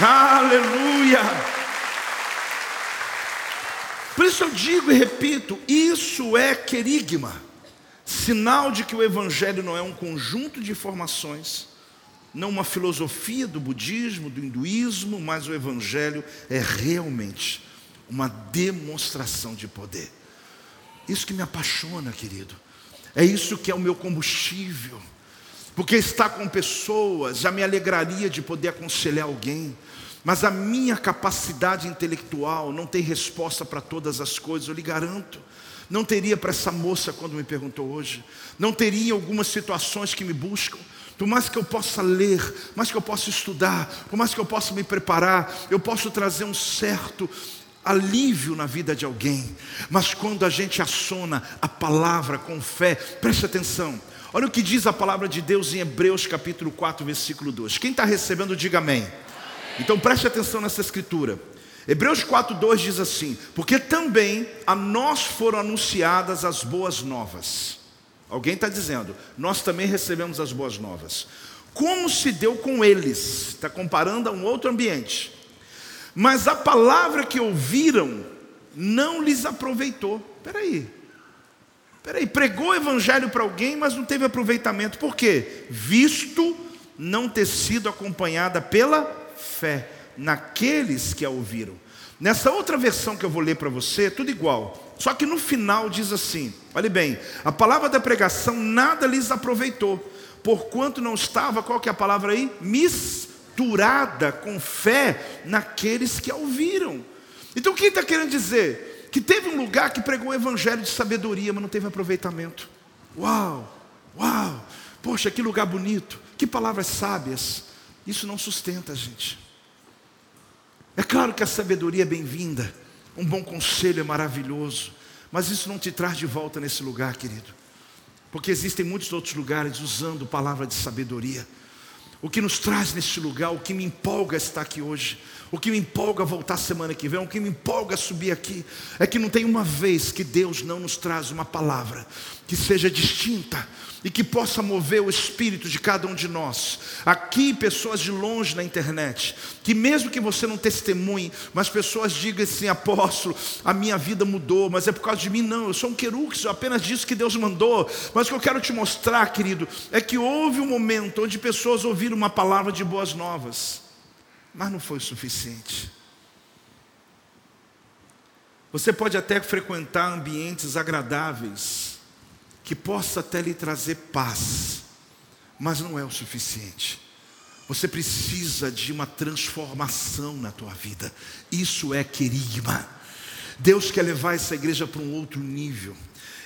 Aleluia. Por isso eu digo e repito: isso é querigma, sinal de que o Evangelho não é um conjunto de informações, não uma filosofia do budismo, do hinduísmo, mas o Evangelho é realmente uma demonstração de poder. Isso que me apaixona, querido. É isso que é o meu combustível. Porque estar com pessoas já me alegraria de poder aconselhar alguém. Mas a minha capacidade intelectual não tem resposta para todas as coisas, eu lhe garanto. Não teria para essa moça quando me perguntou hoje. Não teria algumas situações que me buscam. Por mais que eu possa ler, por mais que eu possa estudar, por mais que eu possa me preparar, eu posso trazer um certo alívio na vida de alguém, mas quando a gente assona a palavra com fé, preste atenção. Olha o que diz a palavra de Deus em Hebreus capítulo 4, versículo 2. Quem está recebendo, diga amém. Então preste atenção nessa escritura. Hebreus 4, 2 diz assim: Porque também a nós foram anunciadas as boas novas. Alguém está dizendo, nós também recebemos as boas novas. Como se deu com eles? Está comparando a um outro ambiente. Mas a palavra que ouviram não lhes aproveitou. Peraí, peraí, pregou o evangelho para alguém, mas não teve aproveitamento. Por quê? Visto não ter sido acompanhada pela fé naqueles que a ouviram. Nessa outra versão que eu vou ler para você, tudo igual. Só que no final diz assim: olhe bem, a palavra da pregação nada lhes aproveitou, porquanto não estava, qual que é a palavra aí? Mis misturada com fé naqueles que a ouviram. Então, o que está querendo dizer? Que teve um lugar que pregou o evangelho de sabedoria, mas não teve aproveitamento. Uau, uau, poxa, que lugar bonito, que palavras sábias. Isso não sustenta, gente. É claro que a sabedoria é bem-vinda, um bom conselho é maravilhoso, mas isso não te traz de volta nesse lugar, querido. Porque existem muitos outros lugares usando palavra de sabedoria o que nos traz neste lugar, o que me empolga estar aqui hoje, o que me empolga voltar semana que vem, o que me empolga subir aqui, é que não tem uma vez que Deus não nos traz uma palavra que seja distinta, e que possa mover o espírito de cada um de nós. Aqui, pessoas de longe na internet, que mesmo que você não testemunhe, mas pessoas digam assim: apóstolo, a minha vida mudou, mas é por causa de mim, não, eu sou um querux, apenas disso que Deus mandou. Mas o que eu quero te mostrar, querido, é que houve um momento onde pessoas ouviram uma palavra de boas novas, mas não foi suficiente. Você pode até frequentar ambientes agradáveis, que possa até lhe trazer paz, mas não é o suficiente. Você precisa de uma transformação na tua vida. Isso é querigma. Deus quer levar essa igreja para um outro nível.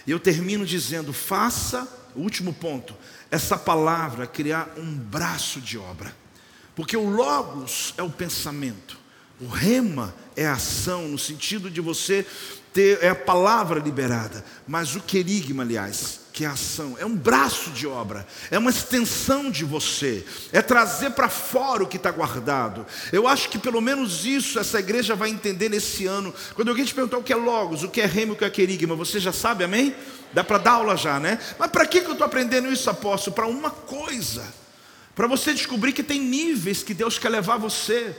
E eu termino dizendo: faça, último ponto, essa palavra criar um braço de obra. Porque o logos é o pensamento, o rema é a ação, no sentido de você ter é a palavra liberada, mas o querigma, aliás, que é a ação, é um braço de obra, é uma extensão de você, é trazer para fora o que está guardado. Eu acho que pelo menos isso essa igreja vai entender nesse ano. Quando alguém te perguntar o que é logos, o que é remo, o que é querigma, você já sabe, amém? Dá para dar aula já, né? Mas para que, que eu estou aprendendo isso, apóstolo? Para uma coisa, para você descobrir que tem níveis que Deus quer levar você.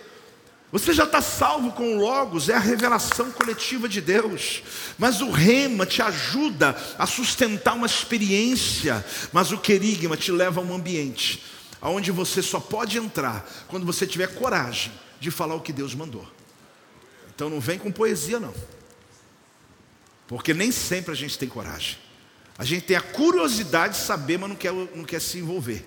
Você já está salvo com o Logos, é a revelação coletiva de Deus. Mas o rema te ajuda a sustentar uma experiência. Mas o querigma te leva a um ambiente onde você só pode entrar quando você tiver coragem de falar o que Deus mandou. Então não vem com poesia, não. Porque nem sempre a gente tem coragem. A gente tem a curiosidade de saber, mas não quer, não quer se envolver.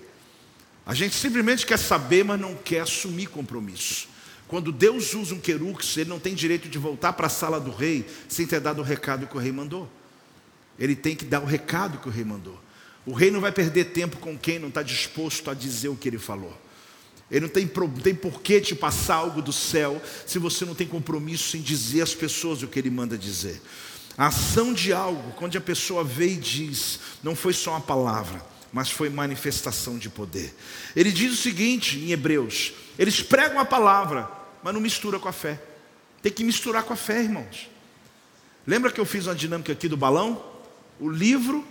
A gente simplesmente quer saber, mas não quer assumir compromisso. Quando Deus usa um querux, ele não tem direito de voltar para a sala do rei sem ter dado o recado que o rei mandou. Ele tem que dar o recado que o rei mandou. O rei não vai perder tempo com quem não está disposto a dizer o que ele falou. Ele não tem, tem porquê te passar algo do céu se você não tem compromisso em dizer às pessoas o que ele manda dizer. A ação de algo, quando a pessoa vê e diz, não foi só uma palavra, mas foi manifestação de poder. Ele diz o seguinte em Hebreus: eles pregam a palavra, mas não mistura com a fé. Tem que misturar com a fé, irmãos. Lembra que eu fiz uma dinâmica aqui do balão? O livro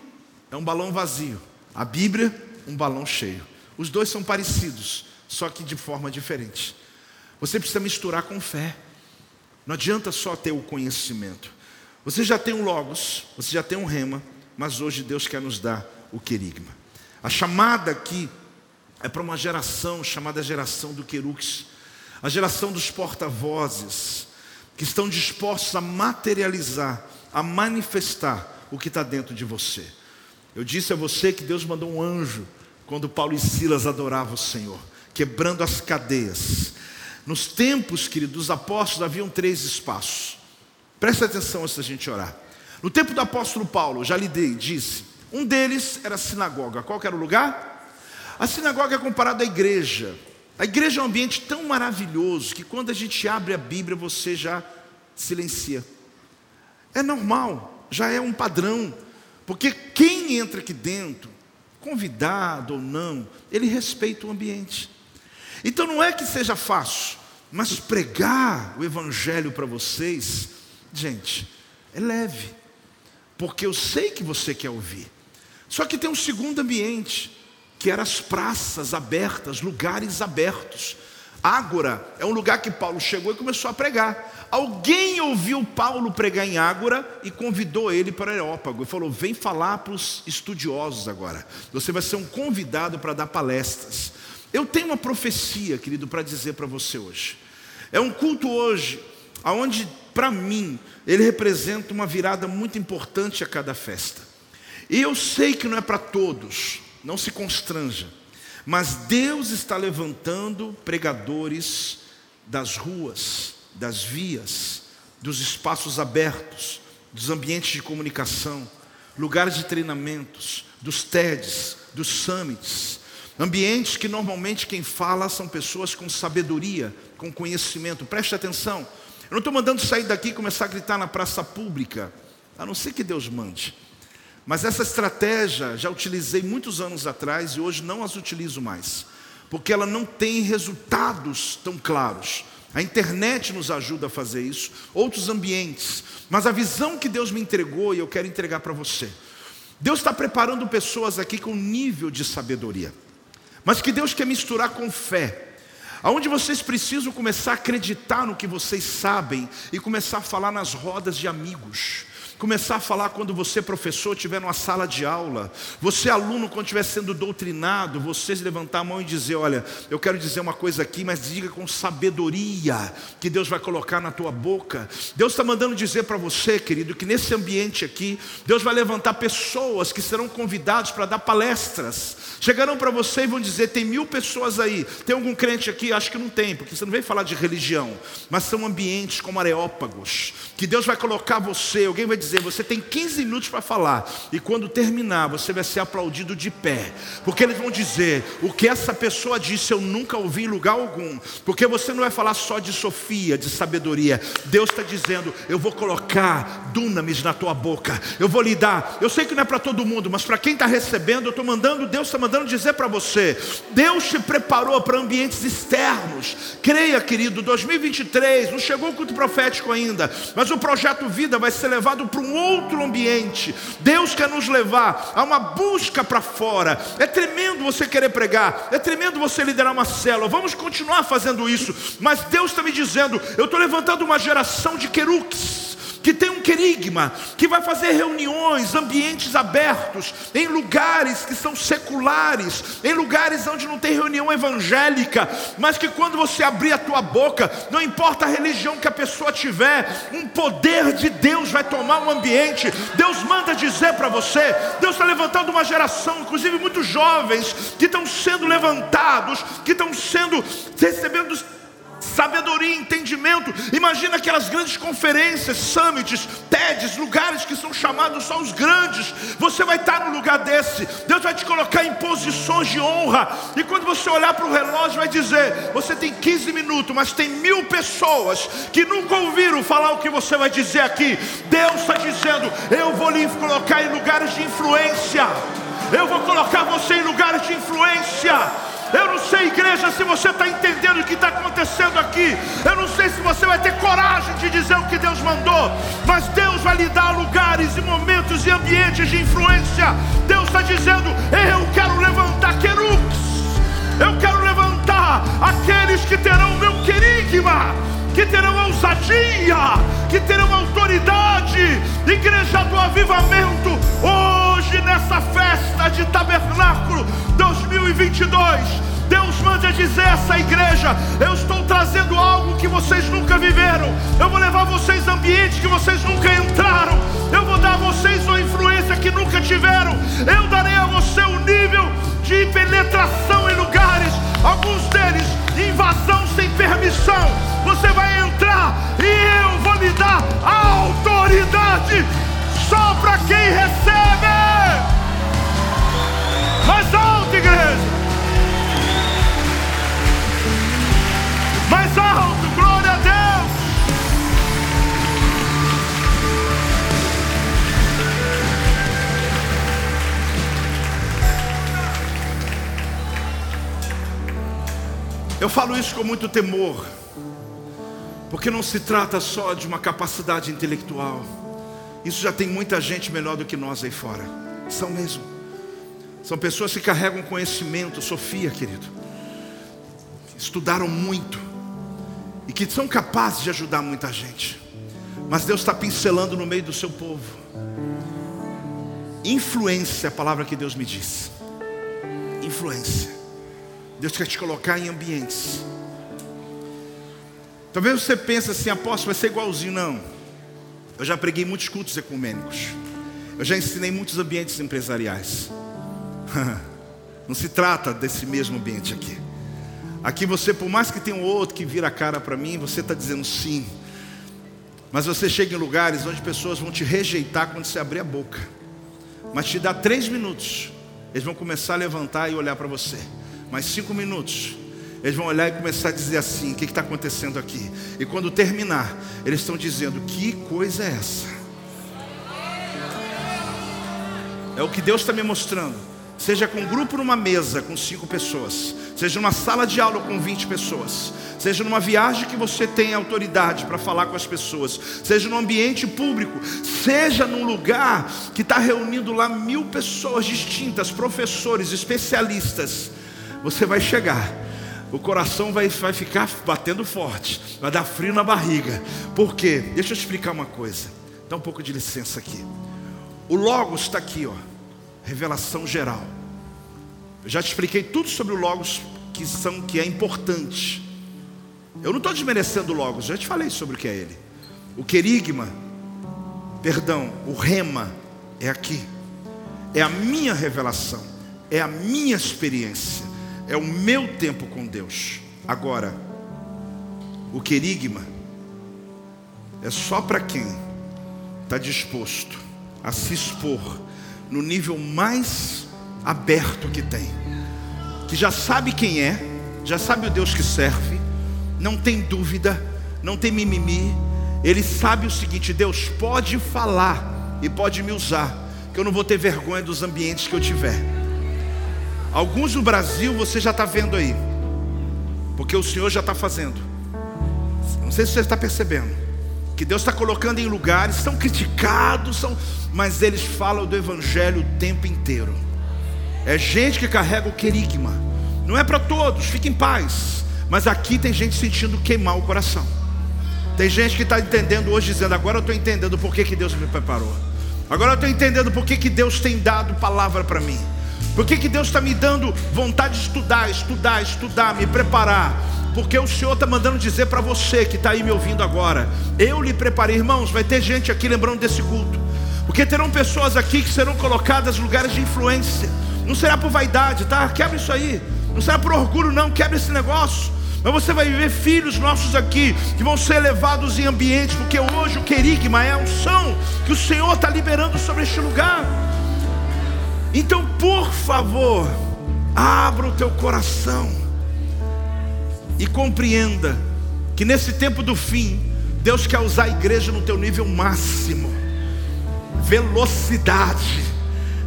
é um balão vazio, a Bíblia, um balão cheio. Os dois são parecidos, só que de forma diferente. Você precisa misturar com fé. Não adianta só ter o conhecimento. Você já tem um Logos, você já tem um Rema, mas hoje Deus quer nos dar o querigma. A chamada aqui é para uma geração chamada geração do Querux, a geração dos porta-vozes, que estão dispostos a materializar, a manifestar o que está dentro de você. Eu disse a você que Deus mandou um anjo quando Paulo e Silas adoravam o Senhor, quebrando as cadeias. Nos tempos, queridos, dos apóstolos haviam três espaços. Presta atenção antes da gente orar. No tempo do apóstolo Paulo, já lhe dei, disse, um deles era a sinagoga. Qual era o lugar? A sinagoga é comparada à igreja. A igreja é um ambiente tão maravilhoso que quando a gente abre a Bíblia você já silencia. É normal, já é um padrão. Porque quem entra aqui dentro, convidado ou não, ele respeita o ambiente. Então não é que seja fácil, mas pregar o evangelho para vocês Gente, é leve, porque eu sei que você quer ouvir. Só que tem um segundo ambiente, que eram as praças abertas, lugares abertos. Ágora é um lugar que Paulo chegou e começou a pregar. Alguém ouviu Paulo pregar em Ágora e convidou ele para Areópago e falou: Vem falar para os estudiosos agora. Você vai ser um convidado para dar palestras. Eu tenho uma profecia, querido, para dizer para você hoje. É um culto hoje aonde para mim ele representa uma virada muito importante a cada festa. E eu sei que não é para todos, não se constranja, mas Deus está levantando pregadores das ruas, das vias, dos espaços abertos, dos ambientes de comunicação, lugares de treinamentos, dos TEDs, dos summits, ambientes que normalmente quem fala são pessoas com sabedoria, com conhecimento. Preste atenção, eu não estou mandando sair daqui e começar a gritar na praça pública, a não ser que Deus mande. Mas essa estratégia já utilizei muitos anos atrás e hoje não as utilizo mais, porque ela não tem resultados tão claros. A internet nos ajuda a fazer isso, outros ambientes, mas a visão que Deus me entregou e eu quero entregar para você. Deus está preparando pessoas aqui com nível de sabedoria, mas que Deus quer misturar com fé aonde vocês precisam começar a acreditar no que vocês sabem e começar a falar nas rodas de amigos. Começar a falar quando você, professor, estiver numa sala de aula, você, aluno, quando estiver sendo doutrinado, vocês levantar a mão e dizer: Olha, eu quero dizer uma coisa aqui, mas diga com sabedoria que Deus vai colocar na tua boca. Deus está mandando dizer para você, querido, que nesse ambiente aqui, Deus vai levantar pessoas que serão convidados para dar palestras. Chegarão para você e vão dizer: Tem mil pessoas aí, tem algum crente aqui? Acho que não tem, porque você não veio falar de religião, mas são ambientes como areópagos, que Deus vai colocar você, alguém vai dizer, dizer: você tem 15 minutos para falar, e quando terminar, você vai ser aplaudido de pé, porque eles vão dizer: o que essa pessoa disse eu nunca ouvi em lugar algum, porque você não vai falar só de Sofia, de sabedoria. Deus está dizendo: eu vou colocar dunamis na tua boca, eu vou lhe dar. Eu sei que não é para todo mundo, mas para quem está recebendo, eu estou mandando, Deus está mandando dizer para você: Deus te preparou para ambientes externos. Creia, querido, 2023, não chegou o culto profético ainda, mas o projeto Vida vai ser levado para para um outro ambiente. Deus quer nos levar a uma busca para fora. É tremendo você querer pregar, é tremendo você liderar uma célula. Vamos continuar fazendo isso, mas Deus está me dizendo: eu estou levantando uma geração de querux que tem um querigma, que vai fazer reuniões, ambientes abertos, em lugares que são seculares, em lugares onde não tem reunião evangélica, mas que quando você abrir a tua boca, não importa a religião que a pessoa tiver, um poder de Deus vai tomar o ambiente. Deus manda dizer para você, Deus está levantando uma geração, inclusive muitos jovens, que estão sendo levantados, que estão sendo recebendo sabedoria, entendimento. Imagina aquelas grandes conferências, summits, TEDs, lugares que são chamados só os grandes. Você vai estar no lugar desse. Deus vai te colocar em posições de honra. E quando você olhar para o relógio, vai dizer: você tem 15 minutos, mas tem mil pessoas que nunca ouviram falar o que você vai dizer aqui. Deus está dizendo: eu vou lhe colocar em lugares de influência. Eu vou colocar você em lugares de influência. Eu não sei, igreja, se você está entendendo o que está acontecendo aqui. Eu não sei se você vai ter coragem de dizer o que Deus mandou. Mas Deus vai lhe dar lugares e momentos e ambientes de influência. Deus está dizendo: Eu quero levantar querubes. Eu quero levantar aqueles que terão o meu querigma que terão ousadia, que terão autoridade, igreja do avivamento, hoje nessa festa de tabernáculo 2022. Deus manda dizer a essa igreja: Eu estou trazendo algo que vocês nunca viveram. Eu vou levar vocês a ambientes que vocês nunca entraram. Eu vou dar a vocês uma influência que nunca tiveram. Eu darei a você um nível de penetração em lugares, alguns deles invasão sem permissão. Você vai entrar e eu vou lhe dar autoridade só para quem recebe. Igreja. Mais alto, glória a Deus. Eu falo isso com muito temor, porque não se trata só de uma capacidade intelectual. Isso já tem muita gente melhor do que nós aí fora. São mesmo. São pessoas que carregam conhecimento, Sofia, querido. Estudaram muito e que são capazes de ajudar muita gente. Mas Deus está pincelando no meio do seu povo. Influência é a palavra que Deus me disse. Influência. Deus quer te colocar em ambientes. Talvez você pense assim, apóstolo, vai ser igualzinho. Não. Eu já preguei muitos cultos ecumênicos. Eu já ensinei muitos ambientes empresariais. Não se trata desse mesmo ambiente aqui. Aqui você, por mais que tenha um outro que vira a cara para mim, você está dizendo sim. Mas você chega em lugares onde pessoas vão te rejeitar quando você abrir a boca. Mas te dá três minutos, eles vão começar a levantar e olhar para você mais cinco minutos, eles vão olhar e começar a dizer assim: o que está acontecendo aqui? E quando terminar, eles estão dizendo: que coisa é essa? É o que Deus está me mostrando. Seja com um grupo numa mesa com cinco pessoas, seja numa sala de aula com 20 pessoas, seja numa viagem que você tem autoridade para falar com as pessoas, seja num ambiente público, seja num lugar que está reunindo lá mil pessoas distintas, professores, especialistas você vai chegar, o coração vai, vai ficar batendo forte, vai dar frio na barriga. Por quê? Deixa eu explicar uma coisa. Dá um pouco de licença aqui. O Logos está aqui, ó. Revelação geral. Eu já te expliquei tudo sobre o Logos que, são, que é importante. Eu não estou desmerecendo o Logos, já te falei sobre o que é ele. O querigma, perdão, o rema é aqui. É a minha revelação, é a minha experiência é o meu tempo com Deus. Agora, o querigma é só para quem está disposto a se expor no nível mais aberto que tem, que já sabe quem é, já sabe o Deus que serve, não tem dúvida, não tem mimimi, ele sabe o seguinte: Deus pode falar e pode me usar, que eu não vou ter vergonha dos ambientes que eu tiver. Alguns no Brasil você já está vendo aí, porque o Senhor já está fazendo. Não sei se você está percebendo que Deus está colocando em lugares, são criticados, são, mas eles falam do Evangelho o tempo inteiro. É gente que carrega o querigma. Não é para todos, fique em paz. Mas aqui tem gente sentindo queimar o coração. Tem gente que está entendendo hoje, dizendo: agora eu estou entendendo por que, que Deus me preparou. Agora eu estou entendendo por que, que Deus tem dado palavra para mim. Por que, que Deus está me dando vontade de estudar, estudar, estudar, me preparar? Porque o Senhor está mandando dizer para você que está aí me ouvindo agora: eu lhe preparei, irmãos. Vai ter gente aqui lembrando desse culto, porque terão pessoas aqui que serão colocadas em lugares de influência. Não será por vaidade, tá? Quebra isso aí. Não será por orgulho, não. Quebra esse negócio. Mas você vai ver filhos nossos aqui que vão ser levados em ambientes, porque hoje o querigma é a unção que o Senhor está liberando sobre este lugar. Então, por favor, abra o teu coração e compreenda que nesse tempo do fim, Deus quer usar a igreja no teu nível máximo. Velocidade,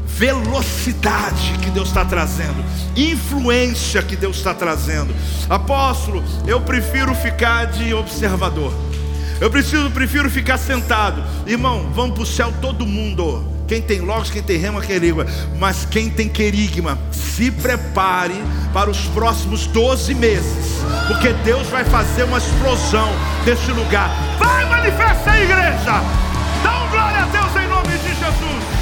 velocidade que Deus está trazendo, influência que Deus está trazendo. Apóstolo, eu prefiro ficar de observador. Eu preciso, prefiro ficar sentado. Irmão, vamos para o céu todo mundo. Quem tem logos, quem tem rema, querigma. Mas quem tem querigma, se prepare para os próximos 12 meses. Porque Deus vai fazer uma explosão deste lugar. Vai manifestar a igreja. Dá um glória a Deus em nome de Jesus.